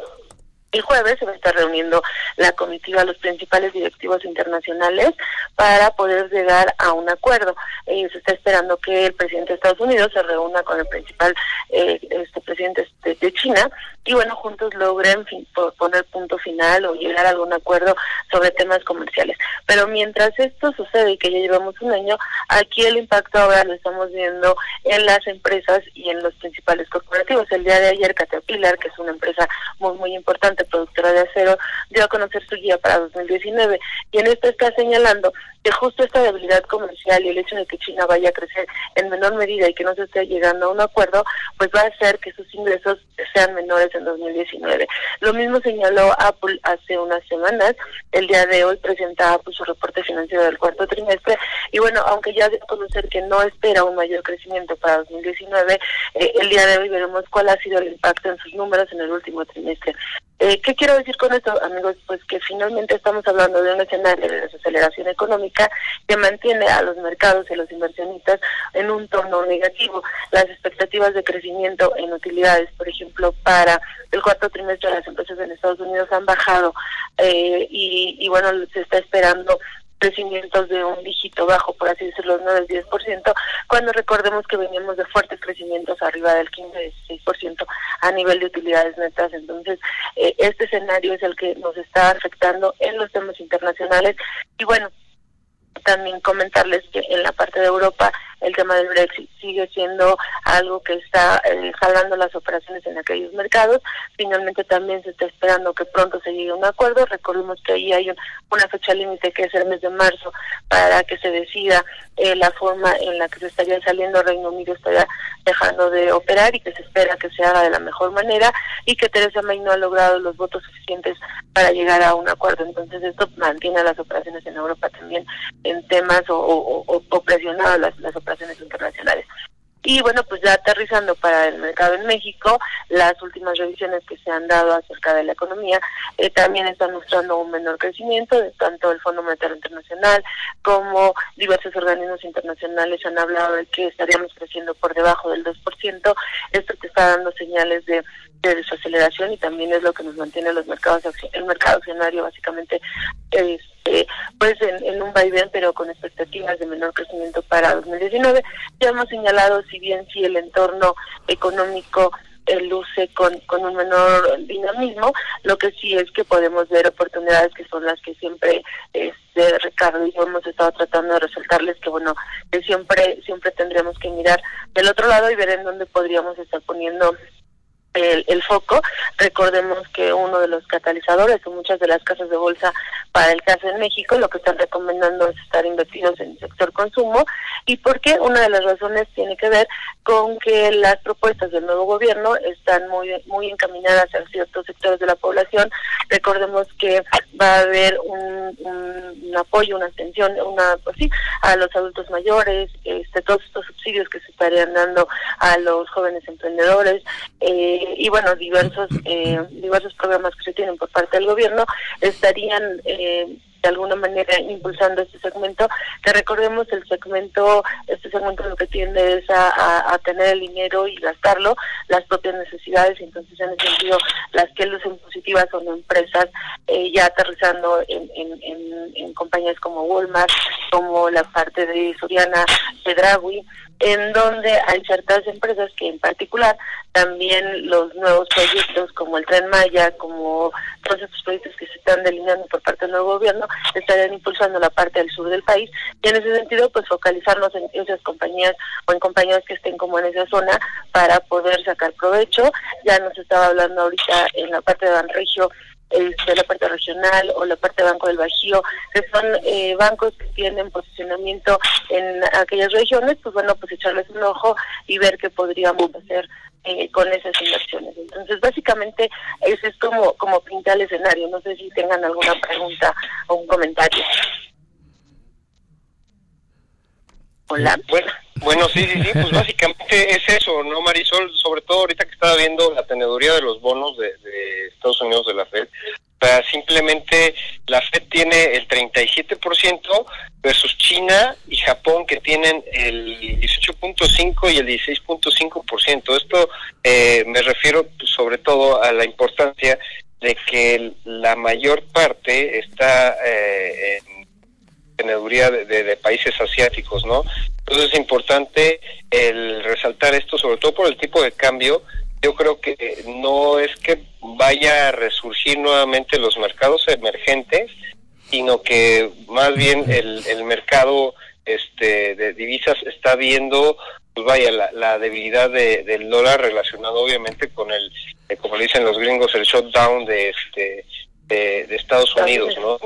el jueves se va a estar reuniendo la comitiva, los principales directivos internacionales, para poder llegar a un acuerdo. Eh, se está esperando que el presidente de Estados Unidos se reúna con el principal eh, este presidente de, China y, bueno, juntos logren fin, poner punto final o llegar a algún acuerdo sobre temas comerciales. Pero mientras esto sucede y que ya llevamos un año, aquí el impacto ahora lo estamos viendo en las empresas y en los principales corporativos. El día de ayer, Caterpillar, que es una empresa muy, muy importante, productora de acero, dio a conocer su guía para 2019 y en esto está señalando que justo esta debilidad comercial y el hecho de que China vaya a crecer en menor medida y que no se esté llegando a un acuerdo, pues va a hacer que sus ingresos sean menores en 2019. Lo mismo señaló Apple hace unas semanas. El día de hoy presentaba Apple su reporte financiero del cuarto trimestre y bueno, aunque ya dio a conocer que no espera un mayor crecimiento para 2019, eh, el día de hoy veremos cuál ha sido el impacto en sus números en el último trimestre. Eh, ¿Qué quiero decir con esto, amigos? Pues que finalmente estamos hablando de un escenario de desaceleración económica que mantiene a los mercados y a los inversionistas en un tono negativo. Las expectativas de crecimiento en utilidades, por ejemplo, para el cuarto trimestre de las empresas en Estados Unidos han bajado eh, y, y bueno, se está esperando crecimientos de un dígito bajo, por así decirlo, no del 10%, cuando recordemos que veníamos de fuertes crecimientos arriba del 15-16% a nivel de utilidades netas. Entonces, eh, este escenario es el que nos está afectando en los temas internacionales. Y bueno, también comentarles que en la parte de Europa el tema del Brexit sigue siendo algo que está eh, jalando las operaciones en aquellos mercados. Finalmente también se está esperando que pronto se llegue a un acuerdo. Recordemos que ahí hay una fecha límite que es el mes de marzo para que se decida eh, la forma en la que se estaría saliendo Reino Unido, estaría dejando de operar y que se espera que se haga de la mejor manera y que Teresa May no ha logrado los votos suficientes para llegar a un acuerdo. Entonces esto mantiene las operaciones en Europa también en temas o, o, o presionado las, las operaciones internacionales. Y bueno, pues ya aterrizando para el mercado en México, las últimas revisiones que se han dado acerca de la economía eh, también están mostrando un menor crecimiento, de tanto el Fondo Monetario Internacional como diversos organismos internacionales han hablado de que estaríamos creciendo por debajo del 2%. Esto te está dando señales de, de desaceleración y también es lo que nos mantiene los mercados, el mercado accionario básicamente es eh, pues en, en, un vaivén, pero con expectativas de menor crecimiento para 2019. Ya hemos señalado, si bien si el entorno económico eh, luce con, con un menor dinamismo, lo que sí es que podemos ver oportunidades que son las que siempre este Ricardo y yo hemos estado tratando de resaltarles que bueno que siempre siempre tendremos que mirar del otro lado y ver en dónde podríamos estar poniendo el, foco. Recordemos que uno de los catalizadores o muchas de las casas de bolsa para el caso en México lo que están recomendando es estar invertidos en el sector consumo y porque una de las razones tiene que ver con que las propuestas del nuevo gobierno están muy muy encaminadas a ciertos sectores de la población. Recordemos que va a haber un, un, apoyo, una atención, una pues a los adultos mayores, este todos estos subsidios que se estarían dando a los jóvenes emprendedores. Eh, y bueno, diversos, eh, diversos programas que se tienen por parte del gobierno estarían eh, de alguna manera impulsando este segmento, que recordemos el segmento, este segmento lo que tiende es a, tener el dinero y gastarlo, las propias necesidades, entonces en ese sentido las que lucen positivas son empresas eh, ya aterrizando en, en, en, compañías como Walmart, como la parte de Soriana, Pedragui, en donde hay ciertas empresas que en particular también los nuevos proyectos como el Tren Maya, como todos estos proyectos que se están delineando por parte del nuevo gobierno, estarían impulsando la parte del sur del país y en ese sentido pues focalizarnos en esas compañías o en compañías que estén como en esa zona para poder sacar provecho. Ya nos estaba hablando ahorita en la parte de Banregio este, la parte regional o la parte Banco del Bajío, que son eh, bancos que tienen posicionamiento en aquellas regiones, pues bueno, pues echarles un ojo y ver qué podríamos hacer eh, con esas inversiones. Entonces, básicamente, ese es como, como pinta el escenario. No sé si tengan alguna pregunta o un comentario. Hola. Bueno, bueno, sí, sí, sí, pues básicamente es eso, ¿no, Marisol? Sobre todo ahorita que estaba viendo la teneduría de los bonos de, Estados Unidos de la Fed. Sea, simplemente la Fed tiene el 37% versus China y Japón que tienen el 18.5 y el 16.5%. Esto eh, me refiero pues, sobre todo a la importancia de que la mayor parte está eh, en teneduría de, de, países asiáticos, ¿no? Entonces es importante el resaltar esto, sobre todo por el tipo de cambio. Yo creo que no es que vaya a resurgir nuevamente los mercados emergentes, sino que más bien el, el mercado este, de divisas está viendo, pues vaya, la, debilidad del dólar relacionado obviamente con el, eh, como le dicen los gringos, el shutdown de, este, de, de Estados Unidos, ¿no?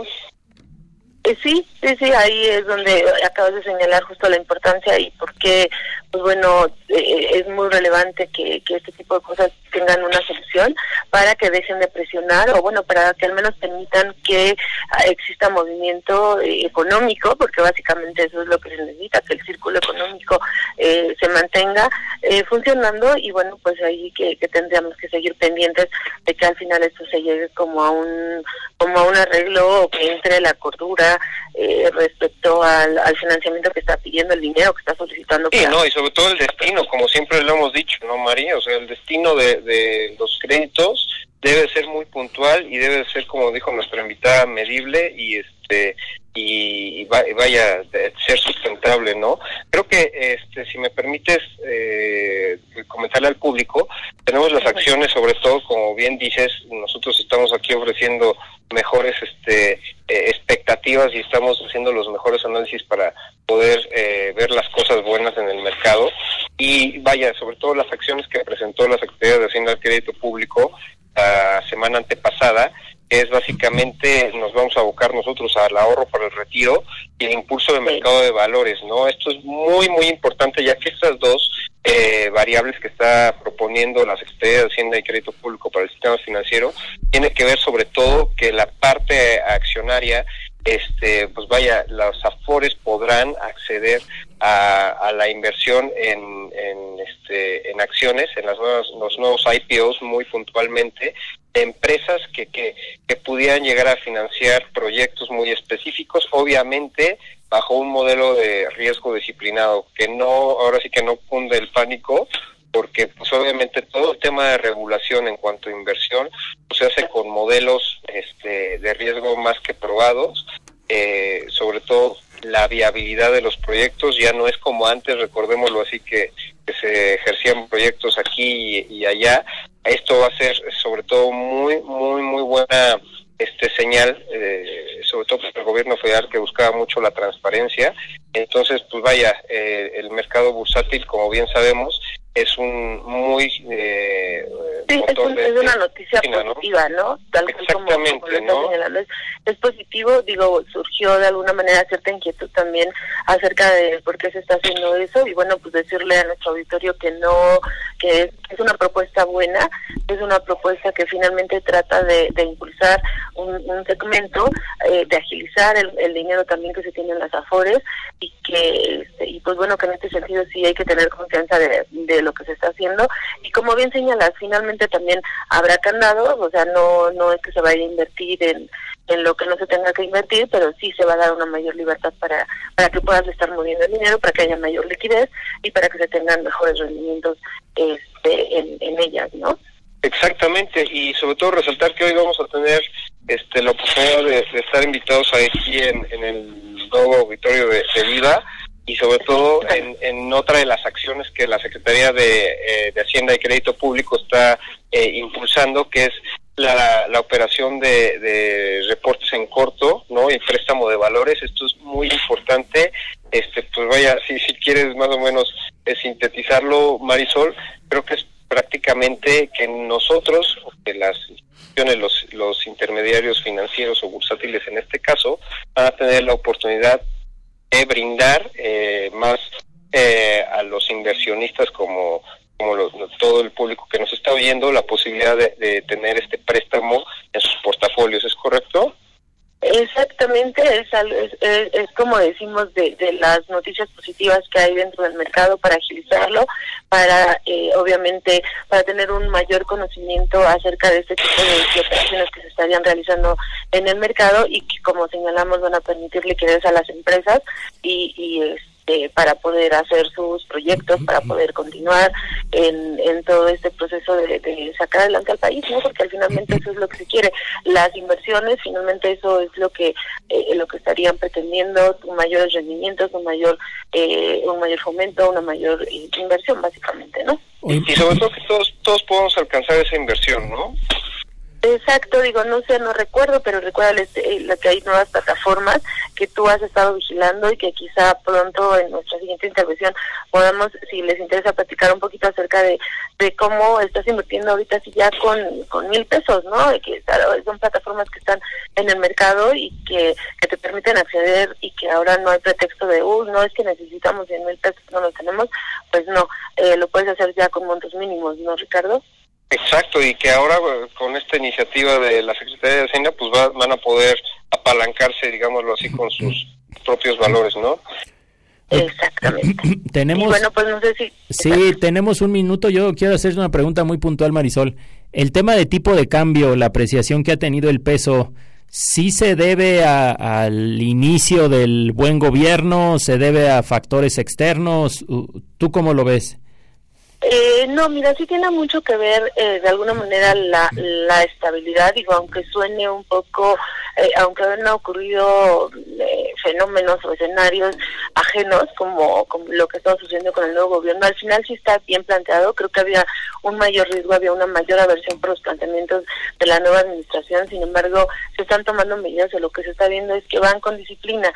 Eh, sí, sí, sí, ahí es donde acabas de señalar justo la importancia y por qué, pues bueno, eh, es muy relevante que, que este tipo de cosas tengan una solución para que dejen de presionar o bueno, para que al menos permitan que ah, exista movimiento eh, económico, porque básicamente eso es lo que se necesita, que el círculo económico eh, se mantenga eh, funcionando y bueno, pues ahí que, tendríamos que seguir pendientes de que al final esto se llegue como a un como a un arreglo o que entre la cordura respecto al, financiamiento que está pidiendo el dinero que está solicitando. Sí, no, y sobre todo el destino, como siempre lo hemos dicho, ¿no, María? O sea, el destino de, de los créditos debe ser muy puntual y debe ser como dijo nuestra invitada medible y este y, vaya a ser sustentable no creo que este si me permites eh, comentarle al público tenemos las acciones sobre todo como bien dices nosotros estamos aquí ofreciendo mejores este eh, expectativas y estamos haciendo los mejores análisis para poder eh, ver las cosas buenas en el mercado. Y vaya sobre todo las acciones que presentó la Secretaría de Hacienda del Crédito Público la semana antepasada, es básicamente nos vamos a abocar nosotros al ahorro para el retiro y el impulso del mercado de valores, ¿no? Esto es muy, muy importante ya que estas dos eh, variables que está proponiendo la Secretaría de Hacienda y Crédito Público para el sistema financiero tiene que ver sobre todo que la parte accionaria este pues vaya los afores podrán acceder a, la inversión en, en, este, en acciones en las nuevas, los nuevos IPOs muy puntualmente de empresas que, que, pudieran llegar a financiar proyectos muy específicos obviamente bajo un modelo de riesgo disciplinado que no ahora sí que no cunde el pánico porque pues obviamente todo el tema de regulación en cuanto a inversión pues, se hace con modelos este, de riesgo más que probados, eh, sobre todo la viabilidad de los proyectos ya no es como antes, recordémoslo así que, se ejercían proyectos aquí y, allá, esto va a ser sobre todo muy, muy, muy buena este señal, eh, sobre todo para el gobierno federal que buscaba mucho la transparencia. Entonces, pues vaya, eh, el mercado bursátil, como bien sabemos, es un muy eh, sí, es, una noticia positiva, ¿no? Tal como, como es, es, positivo, digo, surgió de alguna manera cierta inquietud también acerca de por qué se está haciendo eso y bueno, pues decirle a nuestro auditorio que no, que es, una propuesta buena, es una propuesta que finalmente trata de, impulsar un, segmento, eh, de agilizar el, dinero también que se tiene en las afores y que, este, y pues bueno, que en este sentido sí hay que tener confianza de, de lo que se está haciendo y como bien señalas, finalmente también habrá candados, o sea, no no es que se vaya a invertir en, en lo que no se tenga que invertir, pero sí se va a dar una mayor libertad para, para que puedas estar moviendo el dinero, para que haya mayor liquidez y para que se tengan mejores rendimientos este, en, ellas, ¿no? Exactamente, y sobre todo resaltar que hoy vamos a tener este, la oportunidad de, estar invitados aquí en, en el nuevo auditorio de, de Vida y sobre todo en, otra de las acciones que la Secretaría de, eh, Hacienda y Crédito Público está eh, impulsando, que es la, la operación de, reportes en corto, ¿no? Y préstamo de valores. Esto es muy importante. Este, pues vaya, si, si quieres más o menos eh, sintetizarlo, Marisol, creo que es prácticamente que nosotros, las instituciones, los, los intermediarios financieros o bursátiles en este caso, van a tener la oportunidad brindar eh, más eh, a los inversionistas como como todo el público que nos está oyendo la posibilidad de, tener este préstamo en sus portafolios, ¿es correcto? Exactamente, es, es, es, como decimos de, de, las noticias positivas que hay dentro del mercado para agilizarlo, para eh, obviamente para tener un mayor conocimiento acerca de este tipo de, operaciones que se estarían realizando en el mercado y que como señalamos van a permitir liquidez a las empresas y, y este, para poder hacer sus proyectos, para poder continuar en, en todo este proceso de, sacar adelante al país, ¿no? Porque al finalmente eso es lo que se quiere. Las inversiones, finalmente eso es lo que eh, lo que estarían pretendiendo, mayores rendimientos, un mayor eh, un mayor fomento, una mayor inversión, básicamente, ¿no? Y, y sobre todo que todos todos podamos alcanzar esa inversión, ¿no? Exacto, digo, no sé, no recuerdo, pero recuerda este, que hay nuevas plataformas que tú has estado vigilando y que quizá pronto en nuestra siguiente intervención podamos, si les interesa, platicar un poquito acerca de, de cómo estás invirtiendo ahorita si ya con, con mil pesos, ¿no? Que son plataformas que están en el mercado y que, que te permiten acceder y que ahora no hay pretexto de, uh, no es que necesitamos 100 mil pesos, no lo tenemos, pues no, eh, lo puedes hacer ya con montos mínimos, ¿no, Ricardo? Exacto, y que ahora con esta iniciativa de la Secretaría de Hacienda, pues van a poder apalancarse, digámoslo así, con (laughs) sus propios valores, ¿no? Exactamente. (coughs) tenemos, bueno, pues no sé si... Sí, tenemos un minuto. Yo quiero hacer una pregunta muy puntual, Marisol. El tema de tipo de cambio, la apreciación que ha tenido el peso, ¿sí se debe al inicio del buen gobierno? ¿Se debe a factores externos? ¿Tú cómo lo ves? Eh, no, mira, sí tiene mucho que ver eh, de alguna manera la, la estabilidad, digo, aunque suene un poco, eh, aunque hayan ocurrido eh, fenómenos o escenarios ajenos como, como lo que está sucediendo con el nuevo gobierno, al final sí está bien planteado, creo que había un mayor riesgo, había una mayor aversión por los planteamientos de la nueva administración, sin embargo, se están tomando medidas y lo que se está viendo es que van con disciplina,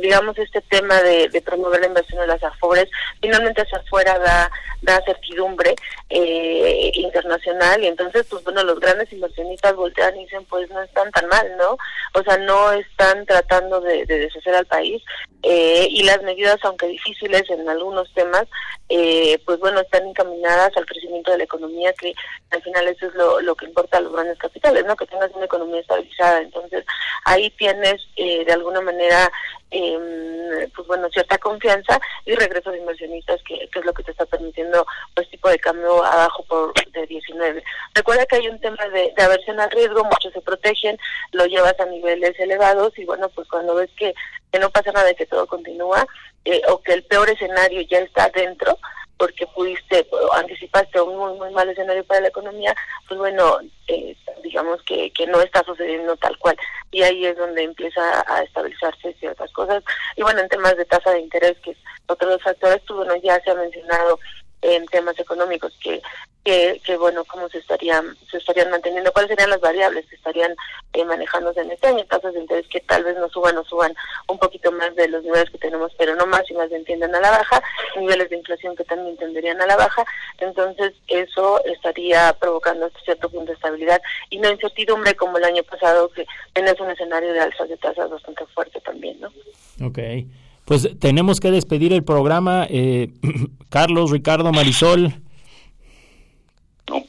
digamos, este tema de, de promover la inversión en las afores, finalmente hacia afuera da da certidumbre eh, internacional y entonces pues bueno los grandes inversionistas voltean y dicen pues no están tan mal no o sea no están tratando de, deshacer al país eh, y las medidas aunque difíciles en algunos temas eh, pues bueno están encaminadas al crecimiento de la economía que al final eso es lo, lo que importa a los grandes capitales no que tengas una economía estabilizada. Entonces ahí tienes de alguna manera eh, pues bueno, cierta confianza y regreso de inversionistas, que, es lo que te está permitiendo pues tipo de cambio abajo por de 19. Recuerda que hay un tema de, aversión al riesgo, muchos se protegen, lo llevas a niveles elevados y bueno, pues cuando ves que, que no pasa nada y que todo continúa, eh, o que el peor escenario ya está dentro, porque pudiste, anticipaste un muy, muy mal escenario para la economía, pues bueno, eh, digamos que, que no está sucediendo tal cual. Y ahí es donde empieza a estabilizarse ciertas cosas. Y bueno, en temas de tasa de interés, que es otro de los factores, pues bueno, ya se ha mencionado en temas económicos que que, que, bueno, cómo se estarían, se estarían manteniendo, cuáles serían las variables que estarían eh, manejándose en este año, tasas de interés que tal vez no suban o suban un poquito más de los niveles que tenemos, pero no más y más bien tienden a la baja, niveles de inflación que también tenderían a la baja, entonces eso estaría provocando hasta cierto punto de estabilidad y no incertidumbre como el año pasado que tenés un escenario de alzas de tasas bastante fuerte también, ¿no? Ok. Pues tenemos que despedir el programa. Eh, (clears throat) Carlos, Ricardo, Marisol,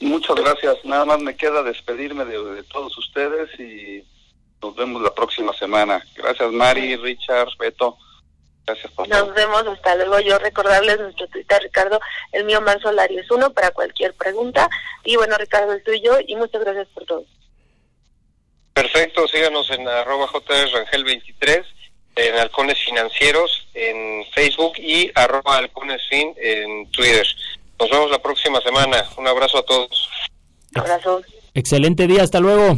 muchas gracias. Nada más me queda despedirme de, todos ustedes y nos vemos la próxima semana. Gracias, Mari, Richard, Beto. Gracias por Nos vemos, hasta luego. Yo recordarles nuestro Twitter, Ricardo, el mío más es uno para cualquier pregunta. Y bueno, Ricardo, el tuyo, y muchas gracias por todo. Perfecto, síganos en arroba jrangel23, en Halcones Financieros, en Facebook y arroba halconesfin en Twitter. Nos vemos la próxima semana. Un abrazo a todos. Abrazo. Excelente día, hasta luego.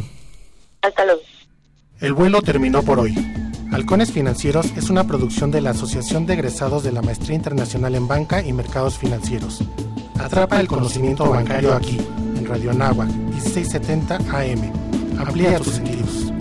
Hasta luego. El vuelo terminó por hoy. Halcones Financieros es una producción de la Asociación de Egresados de la Maestría Internacional en Banca y Mercados Financieros. Atrapa el conocimiento bancario aquí, en Radio Nahua, 1670 AM. Amplía tus sentidos.